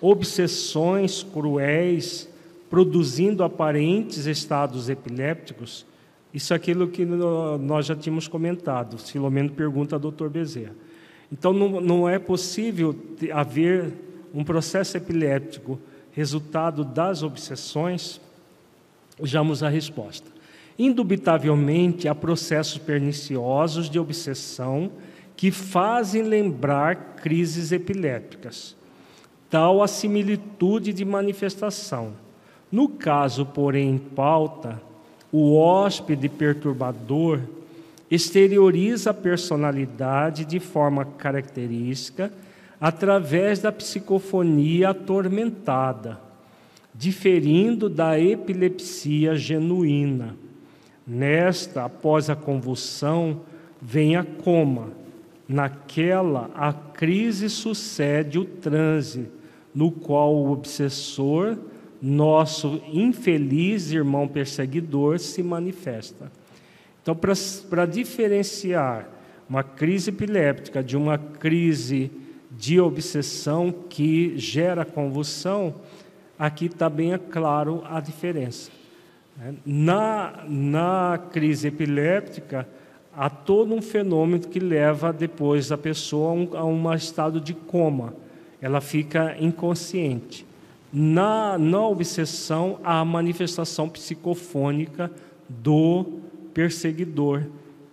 obsessões cruéis produzindo aparentes estados epilépticos, isso é aquilo que nós já tínhamos comentado. Filomeno pergunta ao doutor Bezerra. Então, não, não é possível haver um processo epiléptico resultado das obsessões? Vejamos a resposta. Indubitavelmente, há processos perniciosos de obsessão que fazem lembrar crises epilépticas. Tal a similitude de manifestação. No caso, porém, em pauta, o hóspede perturbador exterioriza a personalidade de forma característica através da psicofonia atormentada, diferindo da epilepsia genuína. Nesta, após a convulsão, vem a coma. Naquela, a crise sucede o transe, no qual o obsessor nosso infeliz irmão perseguidor se manifesta. Então, para diferenciar uma crise epiléptica de uma crise de obsessão que gera convulsão, aqui está bem claro a diferença. Na, na crise epiléptica, há todo um fenômeno que leva depois a pessoa a um, a um estado de coma, ela fica inconsciente. Na, na obsessão a manifestação psicofônica do perseguidor,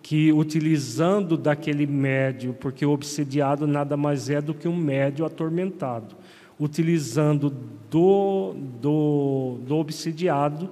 que utilizando daquele médio, porque o obsediado nada mais é do que um médio atormentado, utilizando do, do, do obsidiado,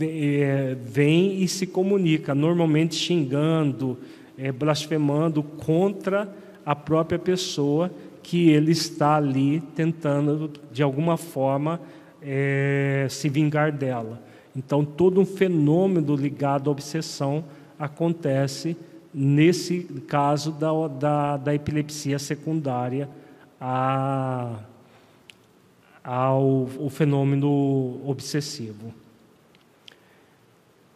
é, vem e se comunica, normalmente xingando, é, blasfemando contra a própria pessoa que ele está ali tentando, de alguma forma, é, se vingar dela. Então, todo um fenômeno ligado à obsessão acontece nesse caso da, da, da epilepsia secundária a, ao, ao fenômeno obsessivo.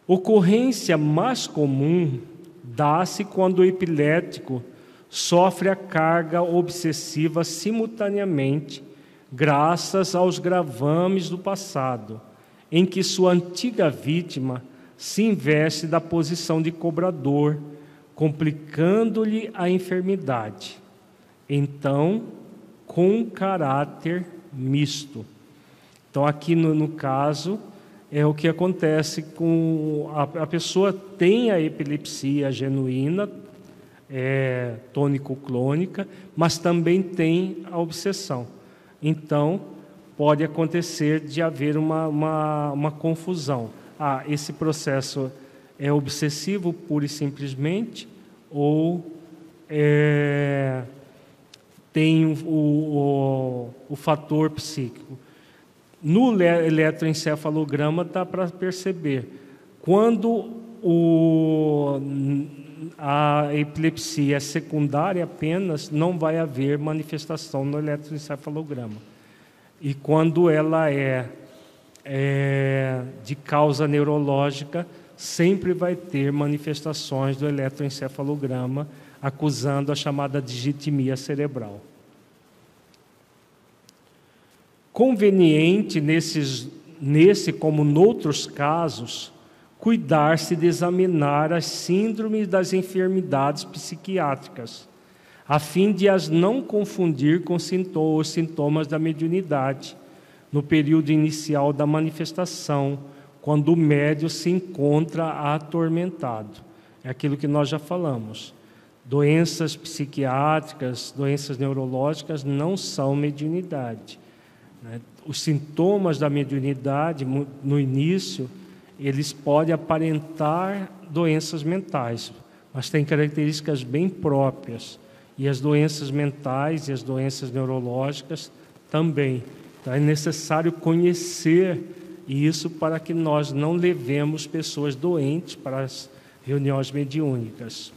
Ocorrência mais comum dá-se quando o epilético sofre a carga obsessiva simultaneamente, graças aos gravames do passado, em que sua antiga vítima se investe da posição de cobrador, complicando-lhe a enfermidade. Então, com caráter misto. Então, aqui no, no caso, é o que acontece com a, a pessoa tem a epilepsia genuína, é, tônico-clônica, mas também tem a obsessão. Então, pode acontecer de haver uma, uma, uma confusão. Ah, esse processo é obsessivo pura e simplesmente, ou é, tem o, o, o fator psíquico. No eletroencefalograma dá para perceber. Quando o, a epilepsia é secundária apenas, não vai haver manifestação no eletroencefalograma. E quando ela é, é de causa neurológica, sempre vai ter manifestações do eletroencefalograma acusando a chamada digitimia cerebral. Conveniente nesses, nesse como noutros casos, cuidar-se de examinar as síndromes das enfermidades psiquiátricas, a fim de as não confundir com os sintomas da mediunidade, no período inicial da manifestação, quando o médio se encontra atormentado. É aquilo que nós já falamos. Doenças psiquiátricas, doenças neurológicas não são mediunidade. Né? Os sintomas da mediunidade, no início, eles podem aparentar doenças mentais, mas têm características bem próprias. E as doenças mentais e as doenças neurológicas também. Então é necessário conhecer isso para que nós não levemos pessoas doentes para as reuniões mediúnicas.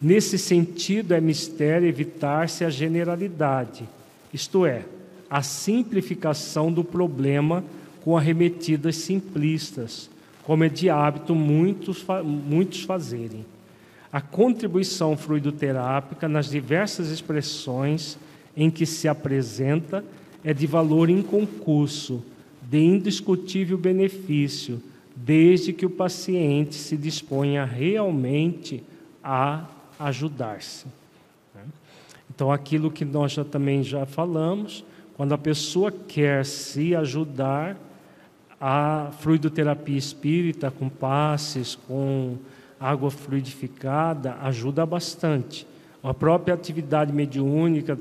Nesse sentido, é mistério evitar-se a generalidade, isto é, a simplificação do problema com arremetidas simplistas, como é de hábito muitos, muitos fazerem. A contribuição fluidoterápica nas diversas expressões em que se apresenta é de valor inconcurso, de indiscutível benefício, desde que o paciente se disponha realmente a ajudar-se. Né? Então, aquilo que nós já, também já falamos, quando a pessoa quer se ajudar, a fluidoterapia espírita com passes, com água fluidificada, ajuda bastante. A própria atividade mediúnica,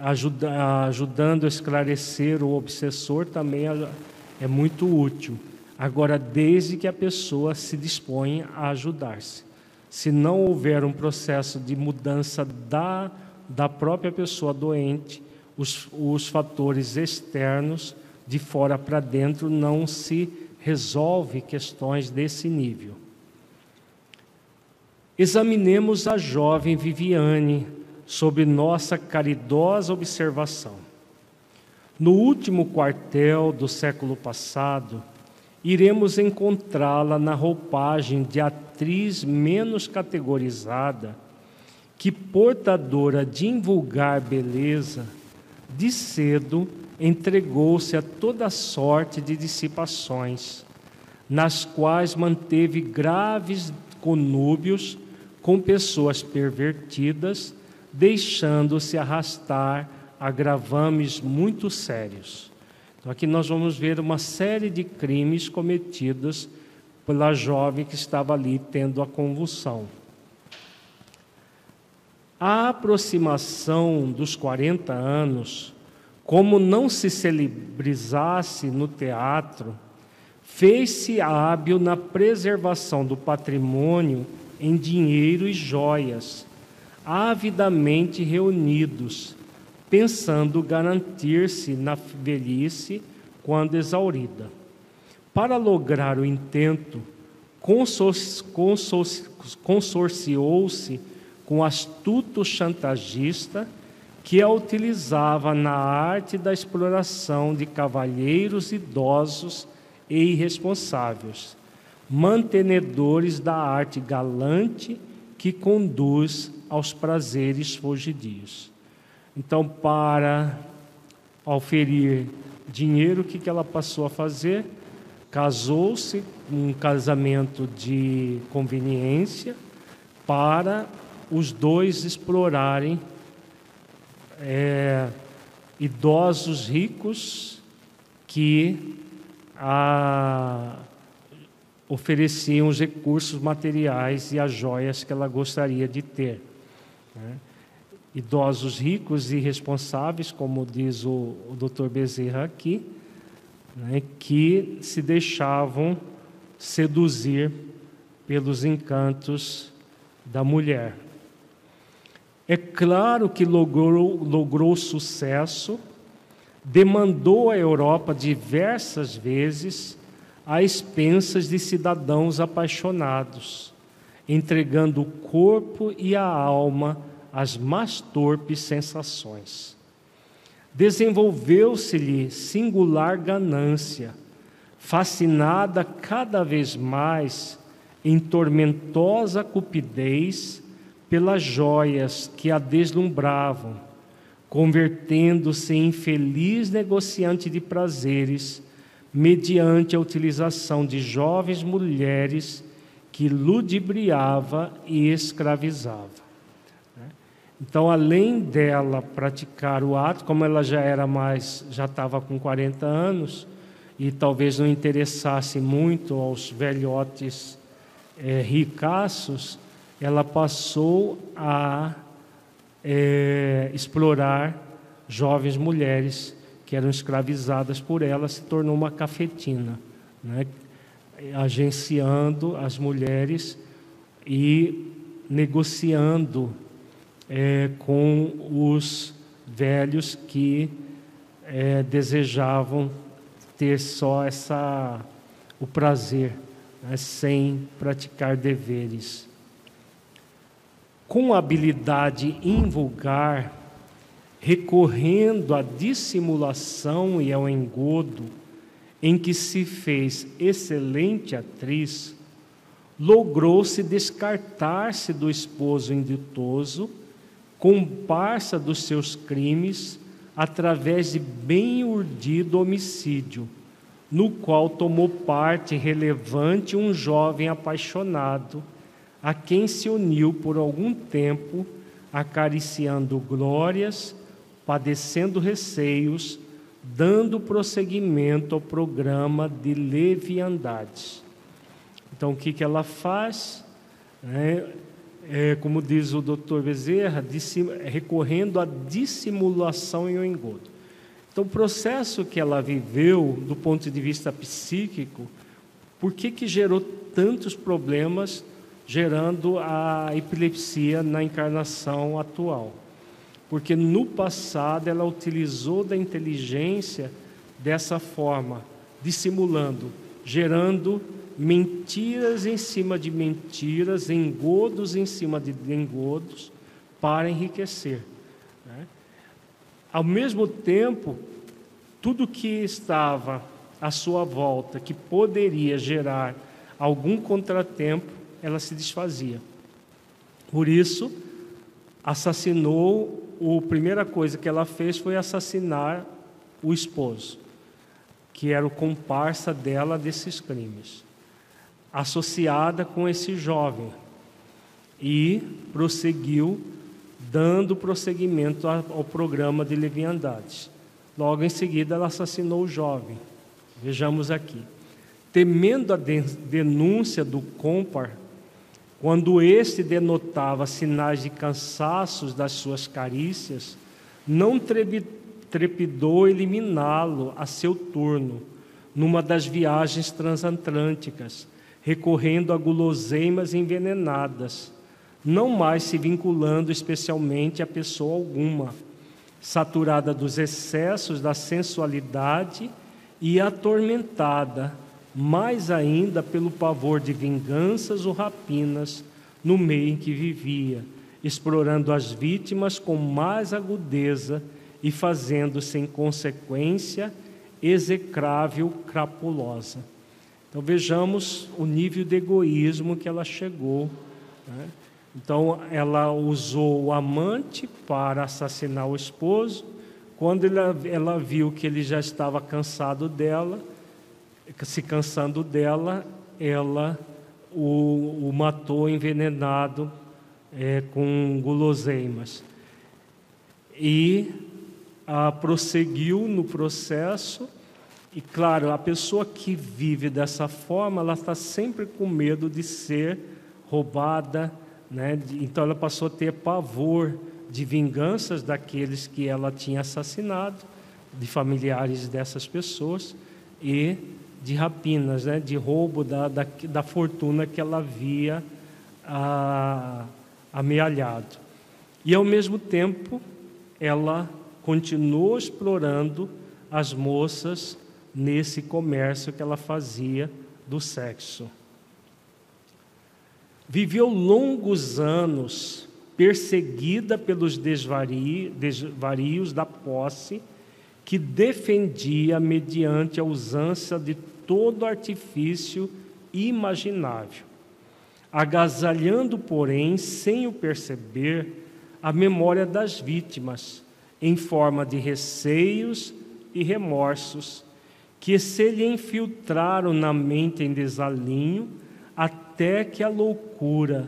ajuda, ajudando a esclarecer o obsessor, também é, é muito útil. Agora, desde que a pessoa se disponha a ajudar-se. Se não houver um processo de mudança da, da própria pessoa doente, os, os fatores externos de fora para dentro não se resolve questões desse nível. Examinemos a jovem Viviane sob nossa caridosa observação. No último quartel do século passado, iremos encontrá-la na roupagem de atriz menos categorizada, que portadora de invulgar beleza, de cedo entregou-se a toda sorte de dissipações, nas quais manteve graves conúbios com pessoas pervertidas, deixando-se arrastar a gravames muito sérios. Então, aqui nós vamos ver uma série de crimes cometidos pela jovem que estava ali tendo a convulsão. A aproximação dos 40 anos como não se celebrizasse no teatro, fez-se hábil na preservação do patrimônio em dinheiro e joias, avidamente reunidos, pensando garantir-se na velhice quando exaurida. Para lograr o intento, consorciou-se com astuto chantagista que a utilizava na arte da exploração de cavalheiros idosos e irresponsáveis, mantenedores da arte galante que conduz aos prazeres fugidios. Então, para oferir dinheiro, o que ela passou a fazer? Casou-se, um casamento de conveniência, para os dois explorarem é, idosos ricos que a, ofereciam os recursos materiais e as joias que ela gostaria de ter. Né? idosos ricos e responsáveis, como diz o, o Dr. Bezerra aqui, né, que se deixavam seduzir pelos encantos da mulher. É claro que logrou, logrou sucesso, demandou a Europa diversas vezes a expensas de cidadãos apaixonados, entregando o corpo e a alma às mais torpes sensações. Desenvolveu-se-lhe singular ganância, fascinada cada vez mais em tormentosa cupidez pelas joias que a deslumbravam, convertendo-se em feliz negociante de prazeres mediante a utilização de jovens mulheres que ludibriava e escravizava. Então, além dela praticar o ato, como ela já era mais, já estava com 40 anos e talvez não interessasse muito aos velhotes é, ricaços, ela passou a é, explorar jovens mulheres que eram escravizadas por ela, se tornou uma cafetina, né? agenciando as mulheres e negociando é, com os velhos que é, desejavam ter só essa o prazer, né, sem praticar deveres. Com habilidade invulgar, recorrendo à dissimulação e ao engodo, em que se fez excelente atriz, logrou-se descartar-se do esposo inditoso, comparsa dos seus crimes, através de bem urdido homicídio, no qual tomou parte relevante um jovem apaixonado, a quem se uniu por algum tempo, acariciando glórias padecendo receios, dando prosseguimento ao programa de leviandades. Então, o que, que ela faz? É, é, como diz o doutor Bezerra, recorrendo à dissimulação e ao engodo. Então, o processo que ela viveu, do ponto de vista psíquico, por que, que gerou tantos problemas, gerando a epilepsia na encarnação atual? porque no passado ela utilizou da inteligência dessa forma, dissimulando, gerando mentiras em cima de mentiras, engodos em cima de engodos, para enriquecer. Né? Ao mesmo tempo, tudo que estava à sua volta, que poderia gerar algum contratempo, ela se desfazia. Por isso, assassinou a primeira coisa que ela fez foi assassinar o esposo, que era o comparsa dela desses crimes, associada com esse jovem, e prosseguiu dando prosseguimento ao programa de leviandades. Logo em seguida, ela assassinou o jovem. Vejamos aqui. Temendo a denúncia do compar quando este denotava sinais de cansaços das suas carícias, não trepidou eliminá-lo a seu turno, numa das viagens transatlânticas, recorrendo a guloseimas envenenadas, não mais se vinculando especialmente a pessoa alguma, saturada dos excessos da sensualidade e atormentada mais ainda pelo pavor de vinganças ou rapinas no meio em que vivia, explorando as vítimas com mais agudeza e fazendo-se em consequência execrável crapulosa. Então vejamos o nível de egoísmo que ela chegou. Né? Então ela usou o amante para assassinar o esposo. Quando ela, ela viu que ele já estava cansado dela, se cansando dela, ela o, o matou envenenado é, com guloseimas. E a, prosseguiu no processo, e claro, a pessoa que vive dessa forma, ela está sempre com medo de ser roubada, né? então ela passou a ter pavor de vinganças daqueles que ela tinha assassinado, de familiares dessas pessoas, e de rapinas, né, de roubo da, da, da fortuna que ela havia ah, amealhado. E, ao mesmo tempo, ela continuou explorando as moças nesse comércio que ela fazia do sexo. Viveu longos anos perseguida pelos desvarios da posse, que defendia mediante a usança de todo artifício imaginável, agasalhando, porém, sem o perceber, a memória das vítimas, em forma de receios e remorsos, que se lhe infiltraram na mente em desalinho, até que a loucura,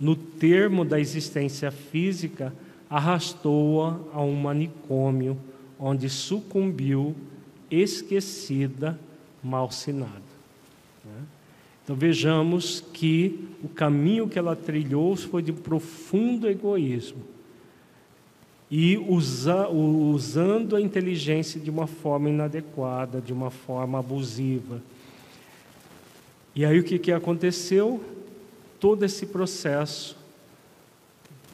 no termo da existência física, arrastou-a a um manicômio, onde sucumbiu, esquecida, malsinada. Né? Então vejamos que o caminho que ela trilhou foi de profundo egoísmo e usa, usando a inteligência de uma forma inadequada, de uma forma abusiva. E aí o que, que aconteceu? Todo esse processo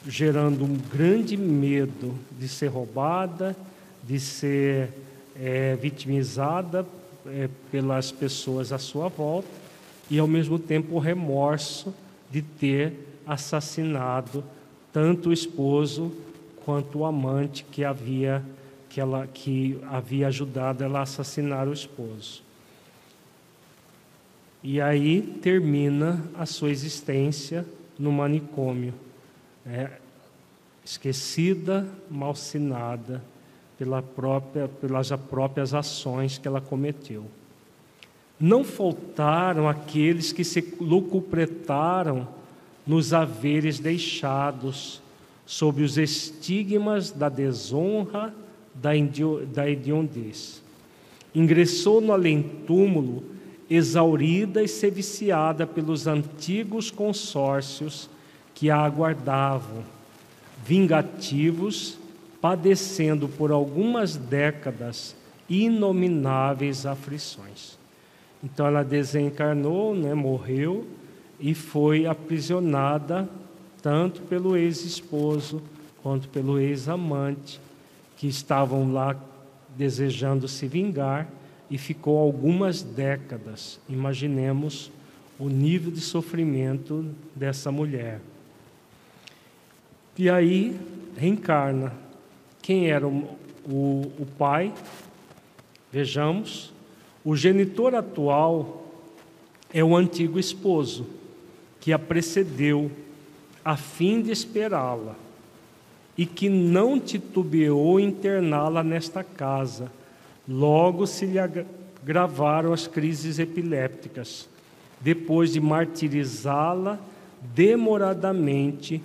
gerando um grande medo de ser roubada, de ser é, vitimizada é, pelas pessoas à sua volta, e ao mesmo tempo o remorso de ter assassinado tanto o esposo quanto o amante que havia que ela que havia ajudado ela a assassinar o esposo. E aí termina a sua existência no manicômio, né? esquecida, malsinada pela própria, pelas próprias ações que ela cometeu. Não faltaram aqueles que se lucupretaram nos haveres deixados sob os estigmas da desonra, da, da hediondez. Ingressou no além-túmulo, exaurida e seviciada pelos antigos consórcios que a aguardavam, vingativos, padecendo por algumas décadas inomináveis aflições. Então ela desencarnou, né, morreu e foi aprisionada tanto pelo ex-esposo quanto pelo ex-amante, que estavam lá desejando se vingar e ficou algumas décadas. Imaginemos o nível de sofrimento dessa mulher. E aí reencarna. Quem era o, o, o pai? Vejamos. O genitor atual é o antigo esposo que a precedeu a fim de esperá-la, e que não titubeou interná-la nesta casa. Logo se lhe agravaram as crises epilépticas, depois de martirizá-la demoradamente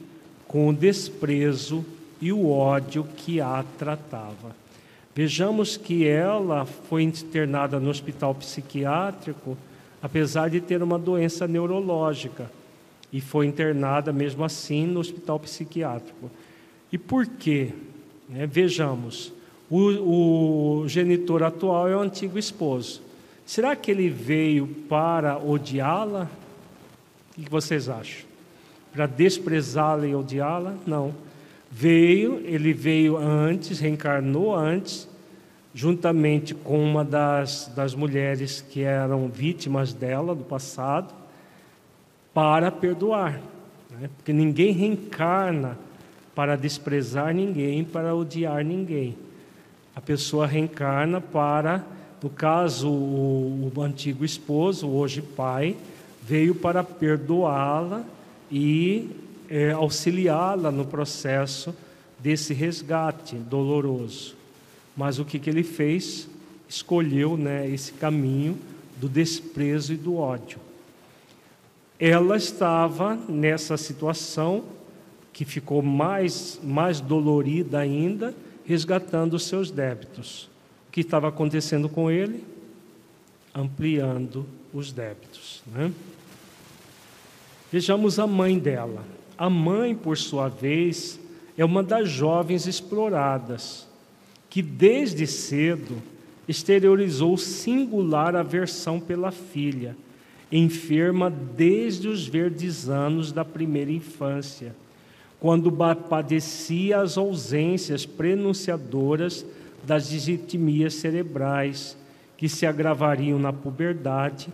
com desprezo e o ódio que a tratava. Vejamos que ela foi internada no hospital psiquiátrico, apesar de ter uma doença neurológica e foi internada mesmo assim no hospital psiquiátrico. E por quê? É, vejamos, o, o genitor atual é o antigo esposo. Será que ele veio para odiá-la? O que vocês acham? Para desprezá-la e odiá-la? Não. Veio, ele veio antes, reencarnou antes, juntamente com uma das, das mulheres que eram vítimas dela do passado, para perdoar. Né? Porque ninguém reencarna para desprezar ninguém, para odiar ninguém. A pessoa reencarna para, no caso, o, o antigo esposo, hoje pai, veio para perdoá-la e é, auxiliá-la no processo desse resgate doloroso. Mas o que, que ele fez? Escolheu né, esse caminho do desprezo e do ódio ela estava nessa situação que ficou mais, mais dolorida ainda, resgatando os seus débitos. O que estava acontecendo com ele? Ampliando os débitos. Né? Vejamos a mãe dela. A mãe, por sua vez, é uma das jovens exploradas, que desde cedo exteriorizou singular aversão pela filha, enferma desde os verdes anos da primeira infância, quando padecia as ausências prenunciadoras das disitmias cerebrais, que se agravariam na puberdade,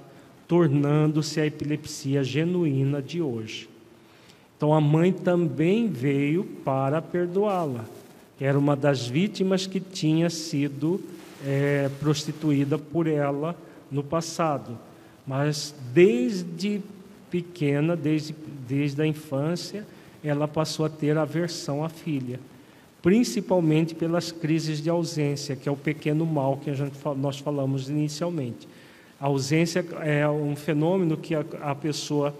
tornando-se a epilepsia genuína de hoje. Então a mãe também veio para perdoá-la. Era uma das vítimas que tinha sido é, prostituída por ela no passado. Mas desde pequena, desde, desde a infância, ela passou a ter aversão à filha, principalmente pelas crises de ausência, que é o pequeno mal que gente, nós falamos inicialmente. A ausência é um fenômeno que a, a pessoa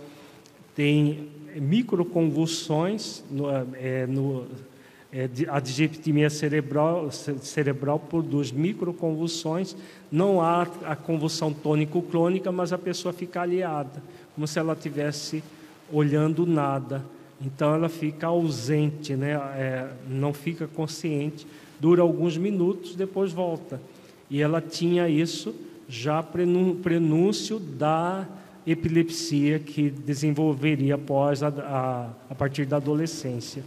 tem microconvulsões no, é, no, é, a digitimia cerebral, cerebral produz microconvulsões, não há a convulsão tônico-clônica, mas a pessoa fica aliada, como se ela estivesse olhando nada. Então ela fica ausente, né? É, não fica consciente, dura alguns minutos, depois volta. E ela tinha isso já prenúncio da epilepsia que desenvolveria após a, a, a partir da adolescência.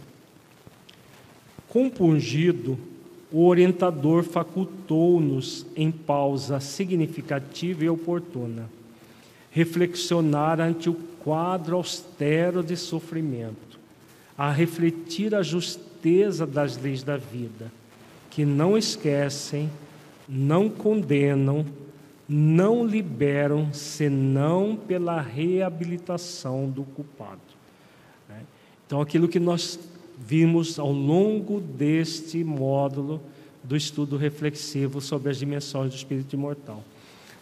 Compungido, o orientador facultou-nos, em pausa significativa e oportuna, reflexionar ante o quadro austero de sofrimento, a refletir a justeza das leis da vida, que não esquecem, não condenam, não liberam, senão pela reabilitação do culpado. Né? Então, aquilo que nós vimos ao longo deste módulo do estudo reflexivo sobre as dimensões do espírito imortal.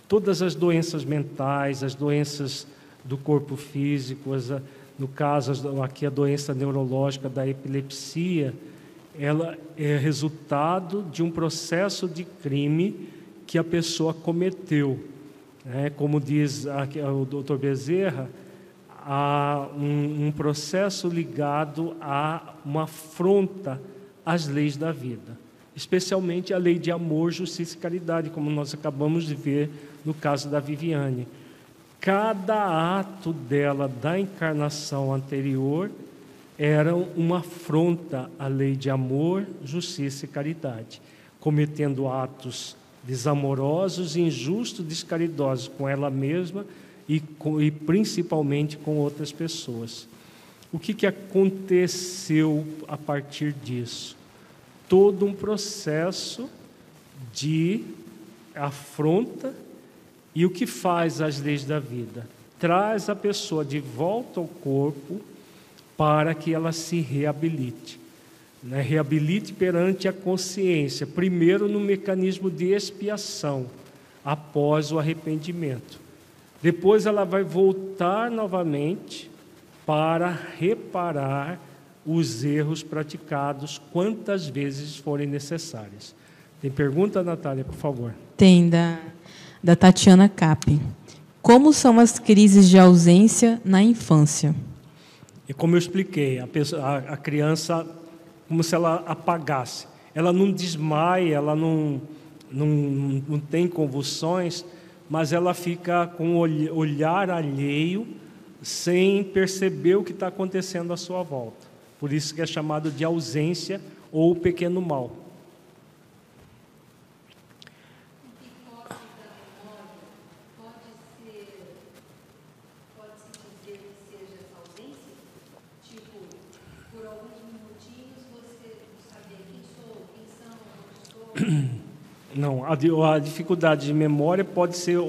Todas as doenças mentais, as doenças do corpo físico, as, no caso aqui a doença neurológica da epilepsia, ela é resultado de um processo de crime que a pessoa cometeu. É, como diz aqui, o doutor Bezerra, a um, um processo ligado a uma afronta às leis da vida, especialmente a lei de amor, justiça e caridade, como nós acabamos de ver no caso da Viviane. Cada ato dela da encarnação anterior era uma afronta à lei de amor, justiça e caridade, cometendo atos desamorosos, injustos, descaridosos com ela mesma e, com, e principalmente com outras pessoas. O que, que aconteceu a partir disso? Todo um processo de afronta e o que faz as leis da vida? Traz a pessoa de volta ao corpo para que ela se reabilite. Né? Reabilite perante a consciência, primeiro no mecanismo de expiação, após o arrependimento. Depois ela vai voltar novamente para reparar os erros praticados quantas vezes forem necessárias. Tem pergunta, Natália, por favor? Tem, da, da Tatiana Cap. Como são as crises de ausência na infância? E como eu expliquei, a, pessoa, a, a criança, como se ela apagasse. Ela não desmaia, ela não, não, não tem convulsões, mas ela fica com o olhar alheio, sem perceber o que está acontecendo à sua volta. Por isso que é chamado de ausência ou pequeno mal. Não, a, a dificuldade de memória pode ser,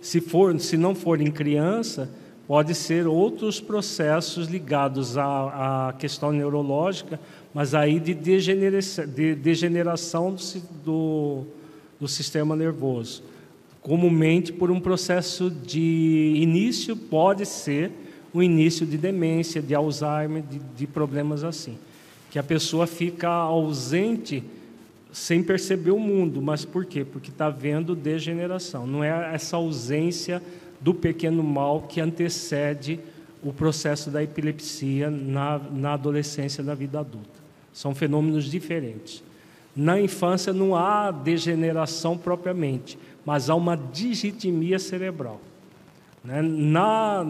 se, for, se não for em criança, pode ser outros processos ligados à, à questão neurológica, mas aí de, degeneração, de degeneração do, do, do sistema nervoso. Comumente por um processo de início, pode ser o início de demência, de Alzheimer, de, de problemas assim. Que a pessoa fica ausente sem perceber o mundo. Mas por quê? Porque está vendo degeneração. Não é essa ausência do pequeno mal que antecede o processo da epilepsia na, na adolescência, na vida adulta. São fenômenos diferentes. Na infância não há degeneração propriamente, mas há uma digitimia cerebral. Né? Na,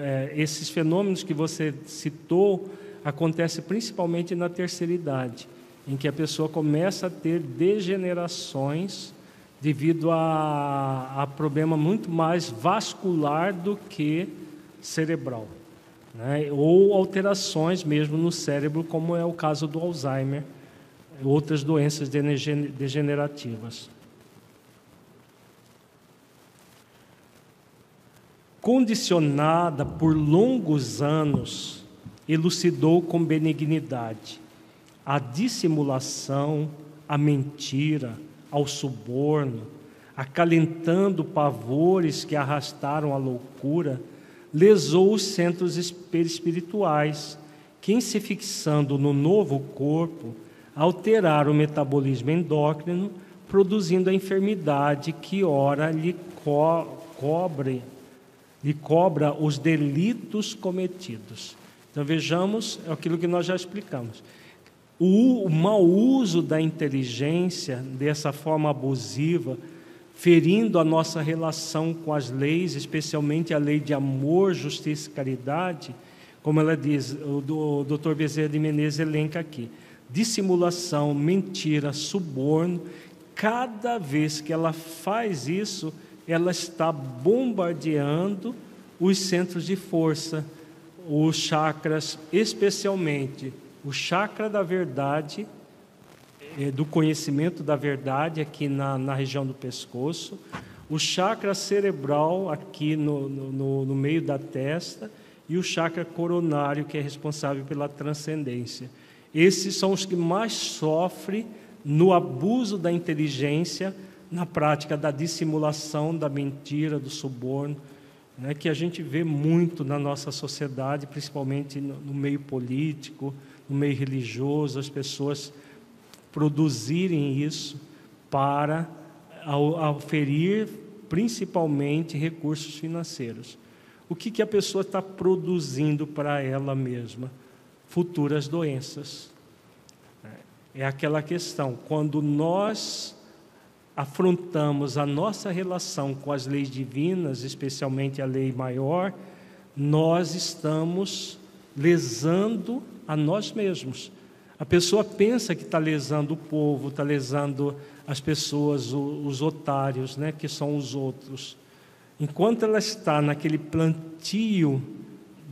é, esses fenômenos que você citou acontecem principalmente na terceira idade, em que a pessoa começa a ter degenerações devido a, a problema muito mais vascular do que cerebral, né? ou alterações mesmo no cérebro, como é o caso do Alzheimer, outras doenças degenerativas. Condicionada por longos anos, elucidou com benignidade a dissimulação, a mentira, ao suborno, acalentando pavores que arrastaram a loucura, lesou os centros espirituais, que, em se fixando no novo corpo, alterar o metabolismo endócrino, produzindo a enfermidade que ora lhe co cobre, lhe cobra os delitos cometidos. Então vejamos é aquilo que nós já explicamos. O, mau uso da inteligência dessa forma abusiva, ferindo a nossa relação com as leis, especialmente a lei de amor, justiça e caridade, como ela diz, o, o Dr. Bezerra de Menezes elenca aqui dissimulação, mentira, suborno, cada vez que ela faz isso, ela está bombardeando os centros de força, os chakras, especialmente o chakra da verdade, eh, do conhecimento da verdade, aqui na, na região do pescoço, o chakra cerebral, aqui no, no, no meio da testa, e o chakra coronário, que é responsável pela transcendência. Esses são os que mais sofrem no abuso da inteligência, na prática da dissimulação, da mentira, do suborno, né, que a gente vê muito na nossa sociedade, principalmente no, no meio político, no meio religioso, as pessoas produzirem isso para oferir principalmente recursos financeiros. O que, que a pessoa está produzindo para ela mesma? futuras doenças. É aquela questão, quando nós afrontamos a nossa relação com as leis divinas, especialmente a lei maior, nós estamos lesando a nós mesmos. A pessoa pensa que está lesando o povo, está lesando as pessoas, os otários, né, que são os outros. Enquanto ela está naquele plantio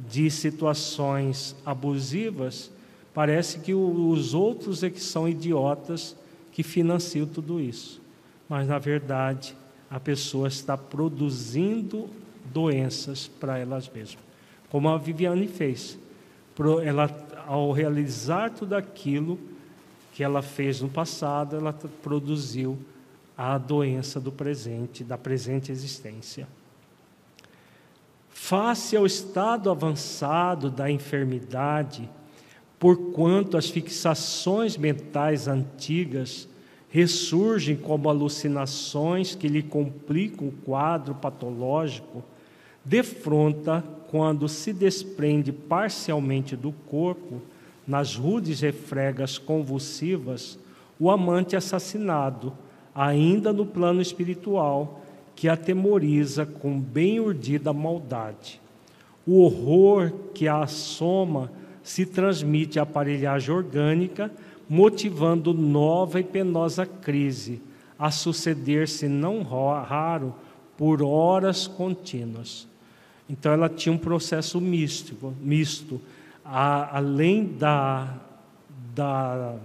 de situações abusivas, parece que os outros é que são idiotas que financiam tudo isso. Mas, na verdade, a pessoa está produzindo doenças para elas mesmas. Como a Viviane fez. Ela, ao realizar tudo aquilo que ela fez no passado, ela produziu a doença do presente, da presente existência. Face ao estado avançado da enfermidade, porquanto as fixações mentais antigas ressurgem como alucinações que lhe complicam o quadro patológico, defronta quando se desprende parcialmente do corpo, nas rudes refregas convulsivas, o amante assassinado, ainda no plano espiritual, que atemoriza com bem urdida maldade. O horror que a assoma se transmite à aparelhagem orgânica, motivando nova e penosa crise, a suceder-se não raro por horas contínuas. Então ela tinha um processo místico, misto, a, além da, da,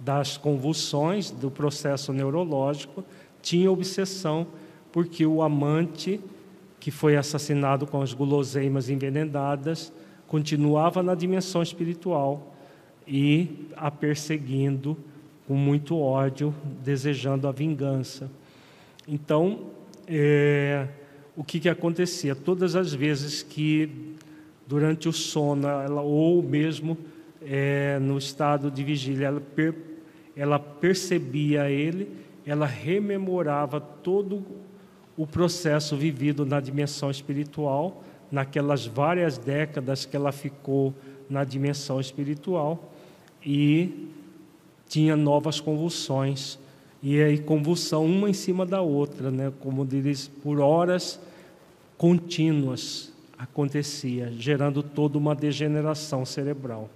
das convulsões, do processo neurológico, tinha obsessão porque o amante, que foi assassinado com as guloseimas envenenadas, continuava na dimensão espiritual e a perseguindo com muito ódio, desejando a vingança. Então, é, o que, que acontecia? Todas as vezes que, durante o sono, ela, ou mesmo é, no estado de vigília, ela, per, ela percebia ele, ela rememorava todo o processo vivido na dimensão espiritual, naquelas várias décadas que ela ficou na dimensão espiritual, e tinha novas convulsões. E aí convulsão uma em cima da outra, né? como diz, por horas contínuas acontecia, gerando toda uma degeneração cerebral.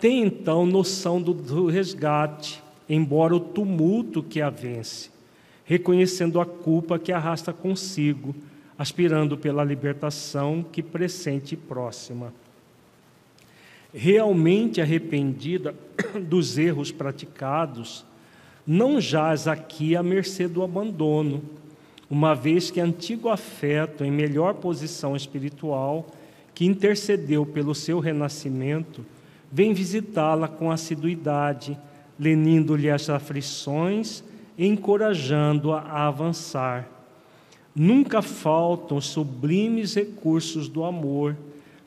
Tem então noção do, do resgate, embora o tumulto que a vence, reconhecendo a culpa que arrasta consigo, aspirando pela libertação que pressente próxima. Realmente arrependida *coughs* dos erros praticados, não jaz aqui à mercê do abandono, uma vez que antigo afeto em melhor posição espiritual, que intercedeu pelo seu renascimento, vem visitá-la com assiduidade, lenindo-lhe as aflições e encorajando-a a avançar. Nunca faltam sublimes recursos do amor,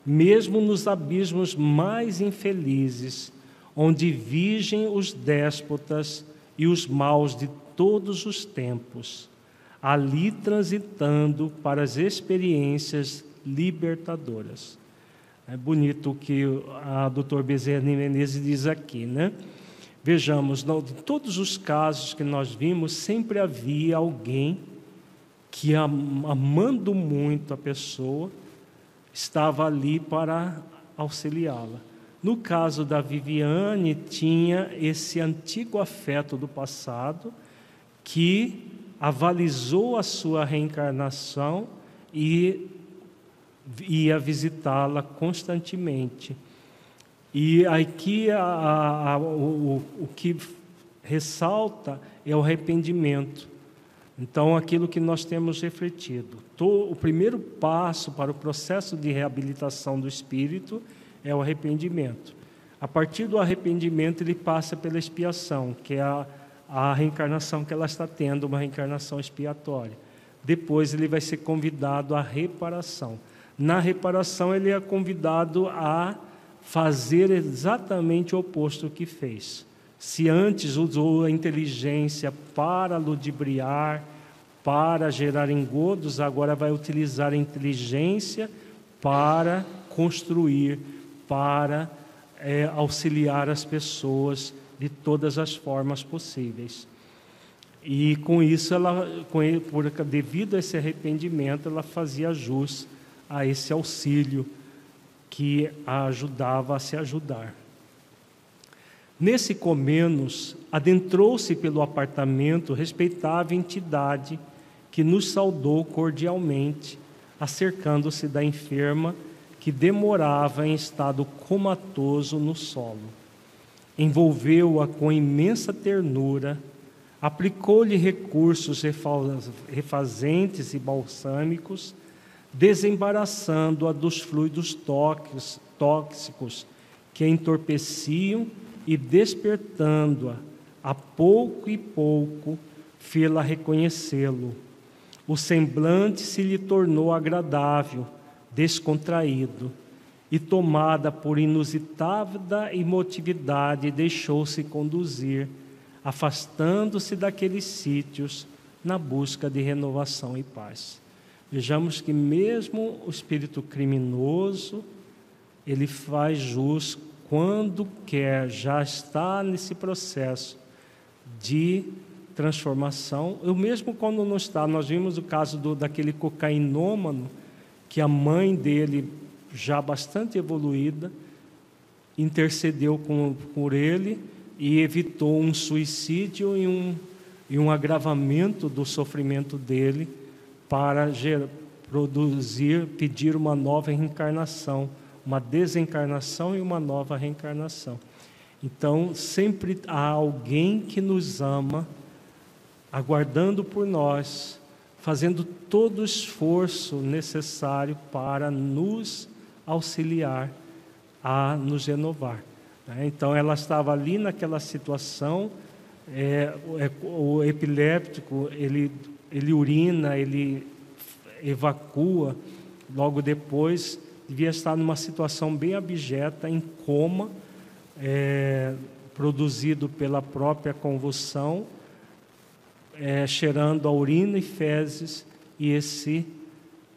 mesmo nos abismos mais infelizes, onde vigem os déspotas e os maus de todos os tempos, ali transitando para as experiências libertadoras. É bonito o que a doutor Bezerra Menezes diz aqui, né? Vejamos, em todos os casos que nós vimos, sempre havia alguém que, amando muito a pessoa, estava ali para auxiliá-la. No caso da Viviane, tinha esse antigo afeto do passado que avalizou a sua reencarnação e ia visitá-la constantemente. E aqui a, a, o, o que ressalta é o arrependimento. Então, aquilo que nós temos refletido. O primeiro passo para o processo de reabilitação do espírito é o arrependimento. A partir do arrependimento, ele passa pela expiação, que é a, a reencarnação que ela está tendo, uma reencarnação expiatória. Depois, ele vai ser convidado à reparação. Na reparação, ele é convidado a fazer exatamente o oposto que fez. Se antes usou a inteligência para ludibriar, para gerar engodos, agora vai utilizar a inteligência para construir, para é, auxiliar as pessoas de todas as formas possíveis. E com isso, ela, com, por, devido a esse arrependimento, ela fazia jus a esse auxílio que a ajudava a se ajudar. Nesse comenos, adentrou-se pelo apartamento respeitável entidade que nos saudou cordialmente, acercando-se da enferma que demorava em estado comatoso no solo. Envolveu-a com imensa ternura, aplicou-lhe recursos refazentes e balsâmicos desembaraçando-a dos fluidos tóxicos que a entorpeciam e despertando-a, a pouco e pouco, fê-la reconhecê-lo. O semblante se lhe tornou agradável, descontraído, e tomada por inusitada emotividade, deixou-se conduzir, afastando-se daqueles sítios na busca de renovação e paz. Vejamos que mesmo o espírito criminoso, ele faz jus quando quer, já está nesse processo de transformação, ou mesmo quando não está. Nós vimos o caso do, daquele cocainômano, que a mãe dele, já bastante evoluída, intercedeu com, por ele e evitou um suicídio e um, e um agravamento do sofrimento dele para produzir, pedir uma nova reencarnação, uma desencarnação e uma nova reencarnação. Então, sempre há alguém que nos ama, aguardando por nós, fazendo todo o esforço necessário para nos auxiliar a nos renovar. Né? Então, ela estava ali naquela situação, é, o epiléptico, ele ele urina, ele evacua, logo depois devia estar numa situação bem abjeta, em coma, é, produzido pela própria convulsão, é, cheirando a urina e fezes, e esse,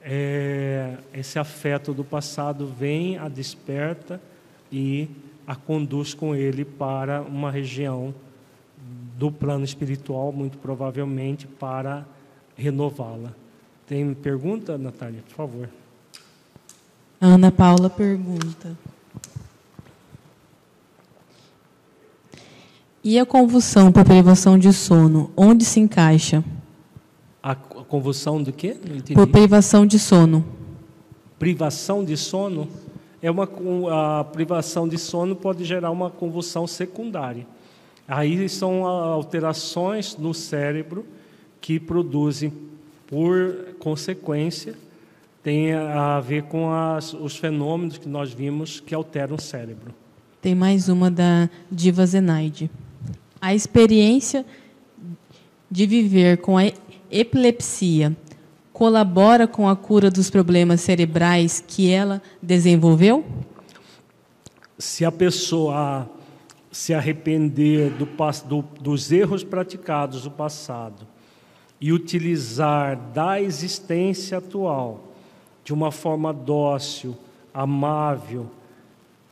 é, esse afeto do passado vem, a desperta e a conduz com ele para uma região do plano espiritual, muito provavelmente para renová-la. Tem pergunta, Natália, por favor? Ana Paula pergunta. E a convulsão por privação de sono, onde se encaixa? A convulsão do quê? Por privação de sono. Privação de sono é uma a privação de sono pode gerar uma convulsão secundária. Aí são alterações no cérebro que produzem, por consequência, tem a ver com as, os fenômenos que nós vimos que alteram o cérebro. Tem mais uma da Diva Zenaide. A experiência de viver com a epilepsia colabora com a cura dos problemas cerebrais que ela desenvolveu? Se a pessoa se arrepender do, do, dos erros praticados no passado e utilizar da existência atual de uma forma dócil, amável,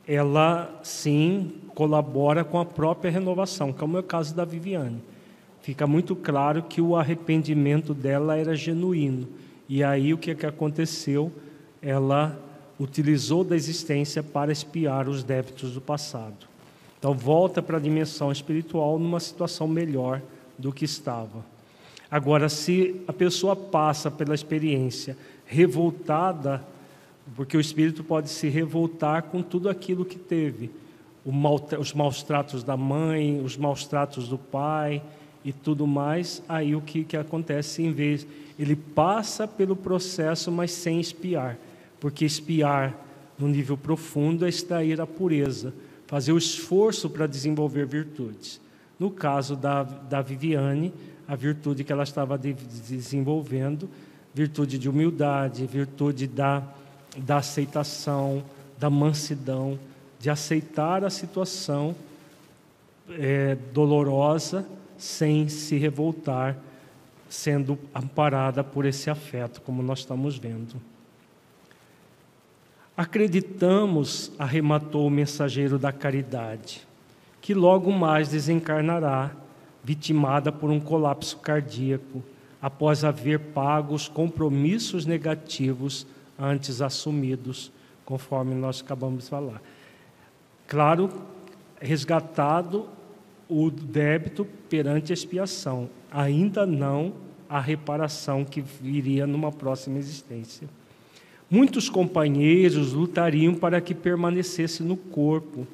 ela sim colabora com a própria renovação, como é o caso da Viviane. Fica muito claro que o arrependimento dela era genuíno. E aí o que, é que aconteceu? Ela utilizou da existência para espiar os débitos do passado. Então volta para a dimensão espiritual numa situação melhor do que estava. Agora, se a pessoa passa pela experiência revoltada porque o espírito pode se revoltar com tudo aquilo que teve, mal, os maus tratos da mãe, os maus tratos do pai e tudo mais. Aí o que, que acontece em vez ele passa pelo processo, mas sem espiar, porque espiar no nível profundo é extrair a pureza, fazer o esforço para desenvolver virtudes. No caso da, da Viviane, a virtude que ela estava de, desenvolvendo, virtude de humildade, virtude da da aceitação, da mansidão, de aceitar a situação é, dolorosa sem se revoltar, sendo amparada por esse afeto, como nós estamos vendo. Acreditamos, arrematou o mensageiro da caridade, que logo mais desencarnará, vitimada por um colapso cardíaco, após haver pago os compromissos negativos antes assumidos, conforme nós acabamos de falar. Claro, resgatado o débito perante a expiação, ainda não a reparação que viria numa próxima existência. Muitos companheiros lutariam para que permanecesse no corpo,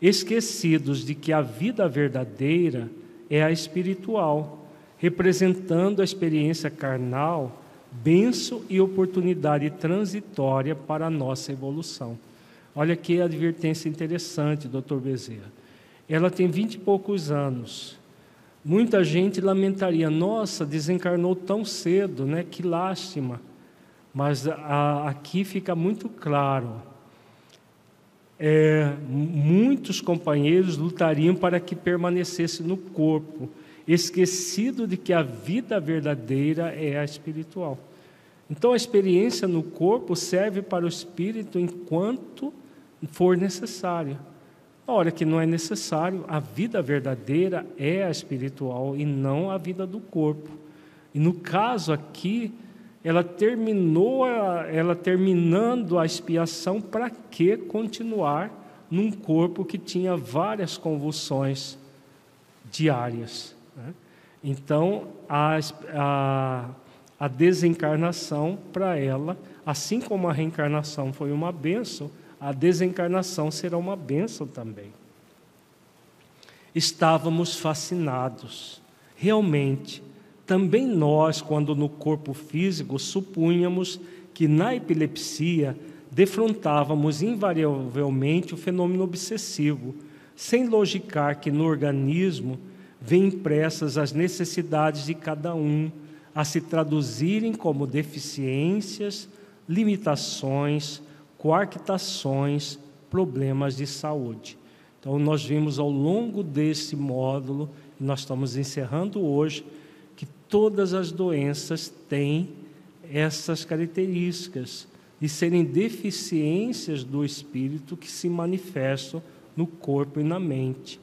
esquecidos de que a vida verdadeira é a espiritual, representando a experiência carnal benção e oportunidade transitória para a nossa evolução. Olha que advertência interessante, doutor Bezerra. Ela tem vinte e poucos anos. Muita gente lamentaria, nossa, desencarnou tão cedo, né? Que lástima. Mas a, aqui fica muito claro. É, muitos companheiros lutariam para que permanecesse no corpo, esquecido de que a vida verdadeira é a espiritual. Então a experiência no corpo serve para o espírito enquanto for necessário. Na hora que não é necessário, a vida verdadeira é a espiritual e não a vida do corpo. E no caso aqui, ela terminou, ela terminando a expiação, para que continuar num corpo que tinha várias convulsões diárias? Né? Então, a, a, a desencarnação para ela, assim como a reencarnação foi uma benção, a desencarnação será uma benção também. Estávamos fascinados. Realmente, também nós, quando no corpo físico, supunhamos que na epilepsia defrontávamos invariavelmente o fenômeno obsessivo, sem logicar que no organismo vêm impressas as necessidades de cada um, a se traduzirem como deficiências, limitações, coartações, problemas de saúde. Então, nós vimos ao longo desse módulo, nós estamos encerrando hoje, que todas as doenças têm essas características de serem deficiências do espírito que se manifestam no corpo e na mente.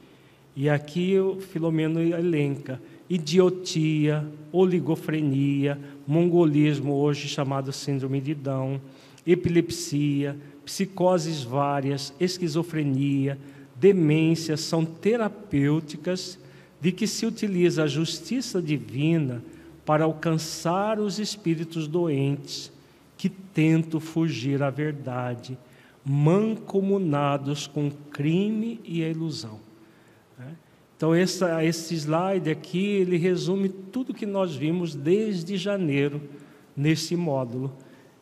E aqui o Filomeno elenca idiotia, oligofrenia, mongolismo, hoje chamado síndrome de Down, epilepsia, psicoses várias, esquizofrenia, demência são terapêuticas de que se utiliza a justiça divina para alcançar os espíritos doentes que tentam fugir à verdade, mancomunados com crime e a ilusão. Então, essa, esse slide aqui, ele resume tudo que nós vimos desde janeiro nesse módulo,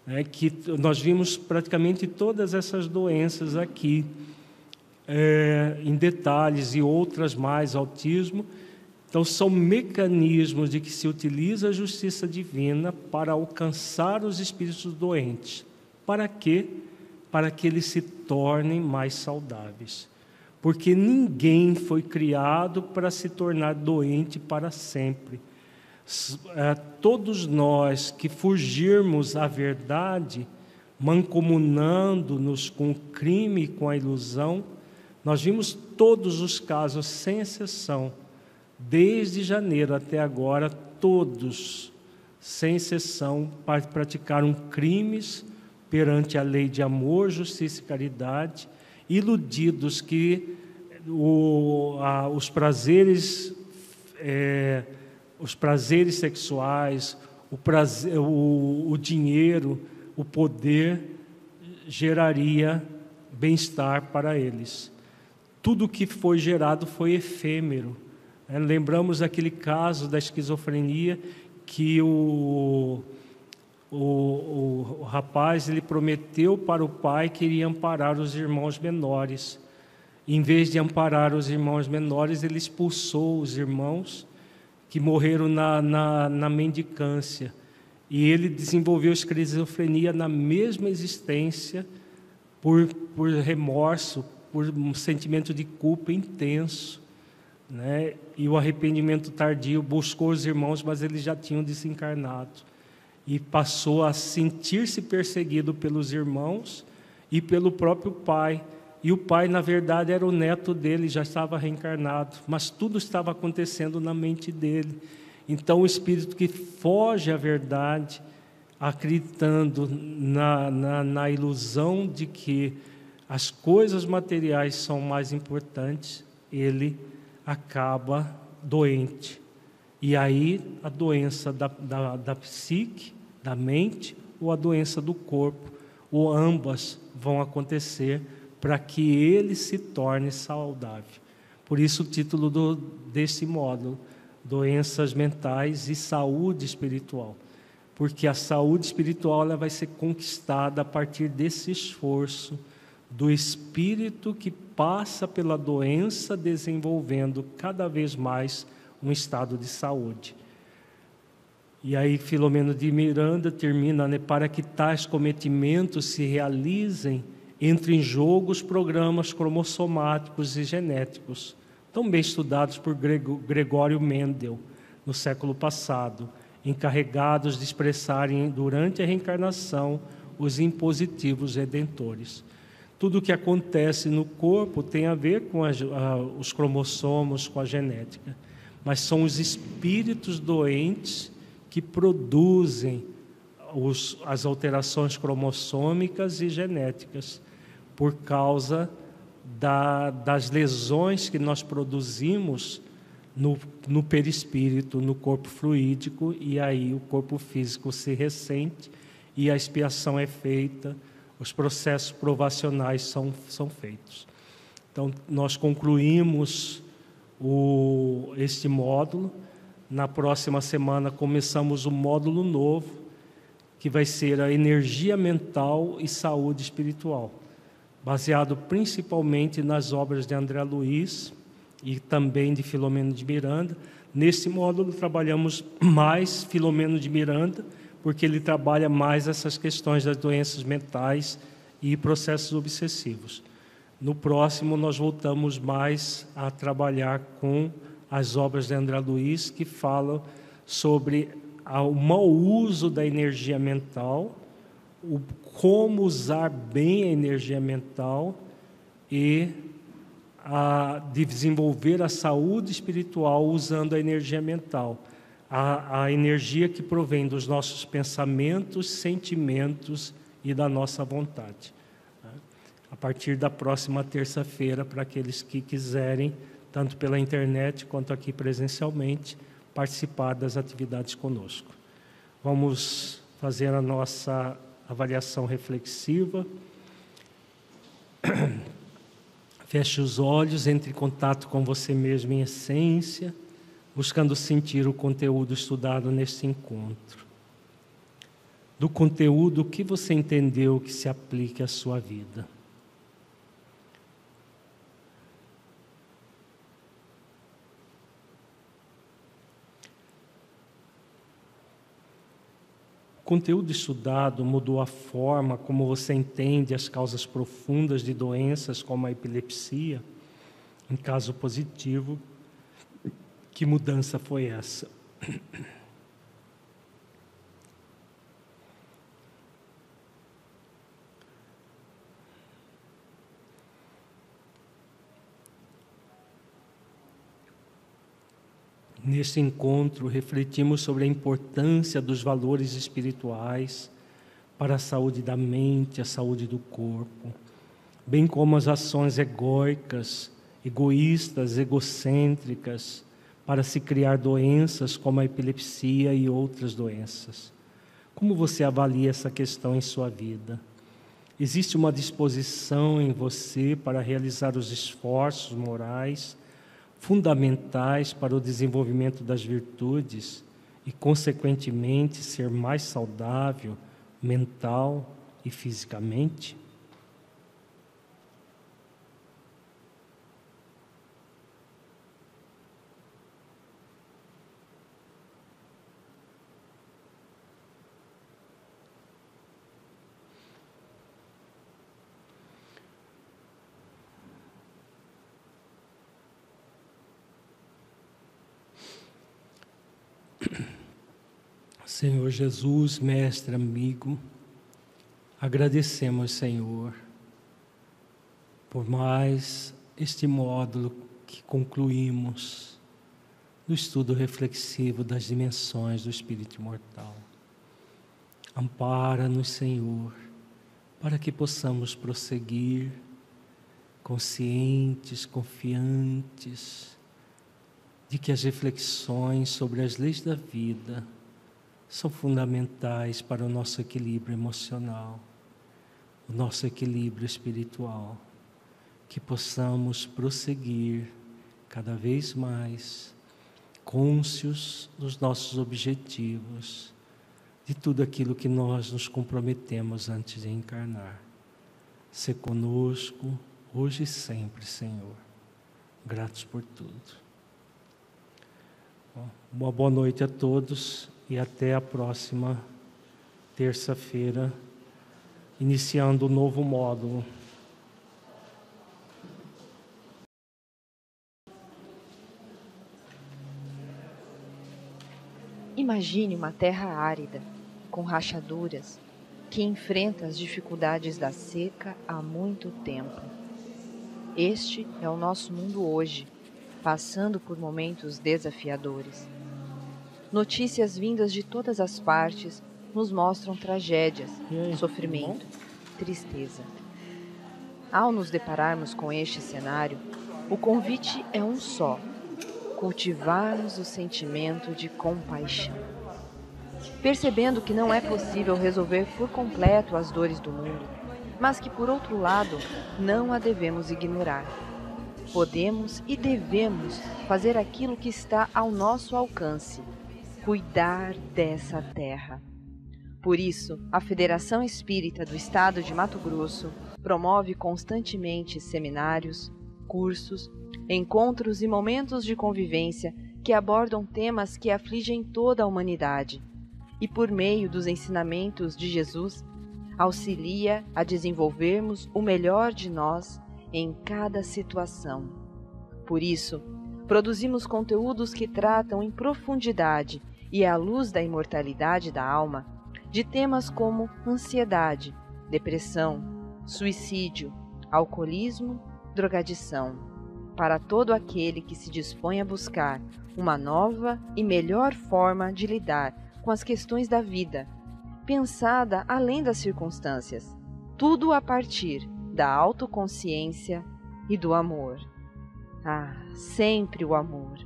né, que nós vimos praticamente todas essas doenças aqui, é, em detalhes, e outras mais, autismo. Então, são mecanismos de que se utiliza a justiça divina para alcançar os espíritos doentes. Para quê? Para que eles se tornem mais saudáveis porque ninguém foi criado para se tornar doente para sempre. É, todos nós que fugirmos à verdade, mancomunando-nos com o crime e com a ilusão, nós vimos todos os casos, sem exceção, desde janeiro até agora, todos, sem exceção, praticaram crimes perante a lei de amor, justiça e caridade iludidos que o, a, os prazeres é, os prazeres sexuais, o, prazer, o, o dinheiro, o poder geraria bem-estar para eles. Tudo que foi gerado foi efêmero. É, lembramos aquele caso da esquizofrenia que o, o, o, rapaz ele prometeu para o pai que iria amparar os irmãos menores. Em vez de amparar os irmãos menores, ele expulsou os irmãos que morreram na, na, na mendicância. E ele desenvolveu esquizofrenia na mesma existência, por, por remorso, por um sentimento de culpa intenso. Né? E o arrependimento tardio buscou os irmãos, mas eles já tinham desencarnado e passou a sentir-se perseguido pelos irmãos e pelo próprio pai. E o pai, na verdade, era o neto dele, já estava reencarnado, mas tudo estava acontecendo na mente dele. Então, o espírito que foge à verdade, acreditando na, na, na ilusão de que as coisas materiais são mais importantes, ele acaba doente. E aí a doença da, da, da psique, da mente, ou a doença do corpo, ou ambas vão acontecer para que ele se torne saudável. Por isso o título do, desse módulo, Doenças Mentais e Saúde Espiritual. Porque a saúde espiritual ela vai ser conquistada a partir desse esforço do espírito que passa pela doença, desenvolvendo cada vez mais um estado de saúde. E aí Filomeno de Miranda termina, né, para que tais cometimentos se realizem, entre em jogo os programas cromossomáticos e genéticos, tão bem estudados por Gregório Mendel no século passado, encarregados de expressarem durante a reencarnação os impositivos redentores. Tudo o que acontece no corpo tem a ver com a, a, os cromossomos, com a genética mas são os espíritos doentes que produzem os, as alterações cromossômicas e genéticas por causa da, das lesões que nós produzimos no, no perispírito, no corpo fluídico, e aí o corpo físico se ressente e a expiação é feita, os processos provacionais são, são feitos. Então, nós concluímos o, este módulo. Na próxima semana começamos um módulo novo, que vai ser a energia mental e saúde espiritual, baseado principalmente nas obras de André Luiz e também de Filomeno de Miranda. Nesse módulo trabalhamos mais Filomeno de Miranda, porque ele trabalha mais essas questões das doenças mentais e processos obsessivos. No próximo, nós voltamos mais a trabalhar com as obras de André Luiz, que falam sobre o mau uso da energia mental, o como usar bem a energia mental e a desenvolver a saúde espiritual usando a energia mental, a, a energia que provém dos nossos pensamentos, sentimentos e da nossa vontade. A partir da próxima terça-feira, para aqueles que quiserem, tanto pela internet quanto aqui presencialmente, participar das atividades conosco. Vamos fazer a nossa avaliação reflexiva. *clears throat* Feche os olhos, entre em contato com você mesmo em essência, buscando sentir o conteúdo estudado neste encontro. Do conteúdo, o que você entendeu que se aplique à sua vida? Conteúdo estudado mudou a forma como você entende as causas profundas de doenças como a epilepsia? Em caso positivo, que mudança foi essa? Neste encontro, refletimos sobre a importância dos valores espirituais para a saúde da mente, a saúde do corpo, bem como as ações egóicas, egoístas, egocêntricas, para se criar doenças como a epilepsia e outras doenças. Como você avalia essa questão em sua vida? Existe uma disposição em você para realizar os esforços morais fundamentais para o desenvolvimento das virtudes e, consequentemente, ser mais saudável mental e fisicamente? Senhor Jesus, mestre, amigo, agradecemos, Senhor, por mais este módulo que concluímos no estudo reflexivo das dimensões do espírito imortal. Ampara-nos, Senhor, para que possamos prosseguir conscientes, confiantes de que as reflexões sobre as leis da vida são fundamentais para o nosso equilíbrio emocional, o nosso equilíbrio espiritual, que possamos prosseguir cada vez mais cônscios dos nossos objetivos, de tudo aquilo que nós nos comprometemos antes de encarnar. Se conosco, hoje e sempre, Senhor. Gratos por tudo. Uma boa noite a todos e até a próxima terça-feira, iniciando o um novo módulo. Imagine uma terra árida, com rachaduras, que enfrenta as dificuldades da seca há muito tempo. Este é o nosso mundo hoje, passando por momentos desafiadores. Notícias vindas de todas as partes nos mostram tragédias, sofrimento, tristeza. Ao nos depararmos com este cenário, o convite é um só: cultivarmos o sentimento de compaixão. Percebendo que não é possível resolver por completo as dores do mundo, mas que, por outro lado, não a devemos ignorar. Podemos e devemos fazer aquilo que está ao nosso alcance cuidar dessa terra. Por isso, a Federação Espírita do Estado de Mato Grosso promove constantemente seminários, cursos, encontros e momentos de convivência que abordam temas que afligem toda a humanidade e, por meio dos ensinamentos de Jesus, auxilia a desenvolvermos o melhor de nós em cada situação. Por isso, produzimos conteúdos que tratam em profundidade e à luz da imortalidade da alma, de temas como ansiedade, depressão, suicídio, alcoolismo, drogadição, para todo aquele que se dispõe a buscar uma nova e melhor forma de lidar com as questões da vida, pensada além das circunstâncias, tudo a partir da autoconsciência e do amor. Ah, sempre o amor.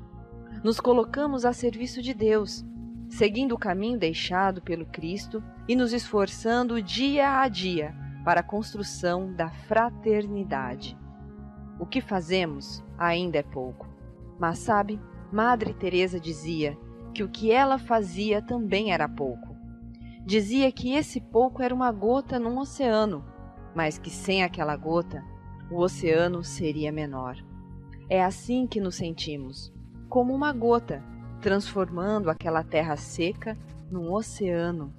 Nos colocamos a serviço de Deus, seguindo o caminho deixado pelo Cristo e nos esforçando dia a dia para a construção da fraternidade. O que fazemos ainda é pouco. Mas sabe, Madre Teresa dizia que o que ela fazia também era pouco. Dizia que esse pouco era uma gota num oceano, mas que sem aquela gota, o oceano seria menor. É assim que nos sentimos, como uma gota, transformando aquela terra seca num oceano.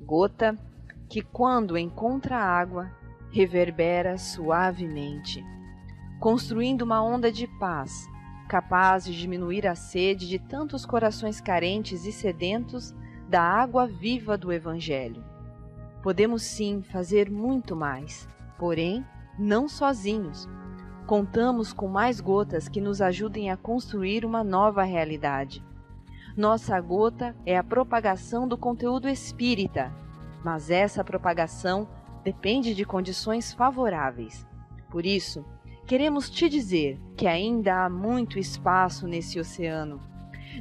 Gota que, quando encontra água, reverbera suavemente, construindo uma onda de paz, capaz de diminuir a sede de tantos corações carentes e sedentos da água viva do Evangelho. Podemos sim fazer muito mais, porém, não sozinhos. Contamos com mais gotas que nos ajudem a construir uma nova realidade. Nossa gota é a propagação do conteúdo espírita, mas essa propagação depende de condições favoráveis. Por isso, queremos te dizer que ainda há muito espaço nesse oceano.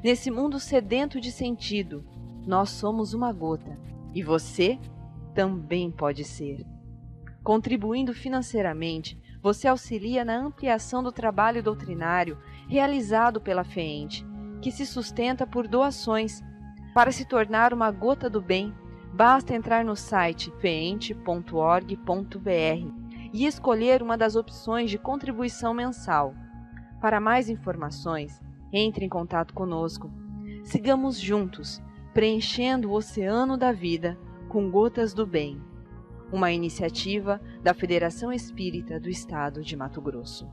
Nesse mundo sedento de sentido, nós somos uma gota e você também pode ser. Contribuindo financeiramente, você auxilia na ampliação do trabalho doutrinário realizado pela FEENTE, que se sustenta por doações. Para se tornar uma gota do bem, Basta entrar no site feente.org.br e escolher uma das opções de contribuição mensal. Para mais informações, entre em contato conosco. Sigamos juntos, preenchendo o oceano da vida com gotas do bem. Uma iniciativa da Federação Espírita do Estado de Mato Grosso.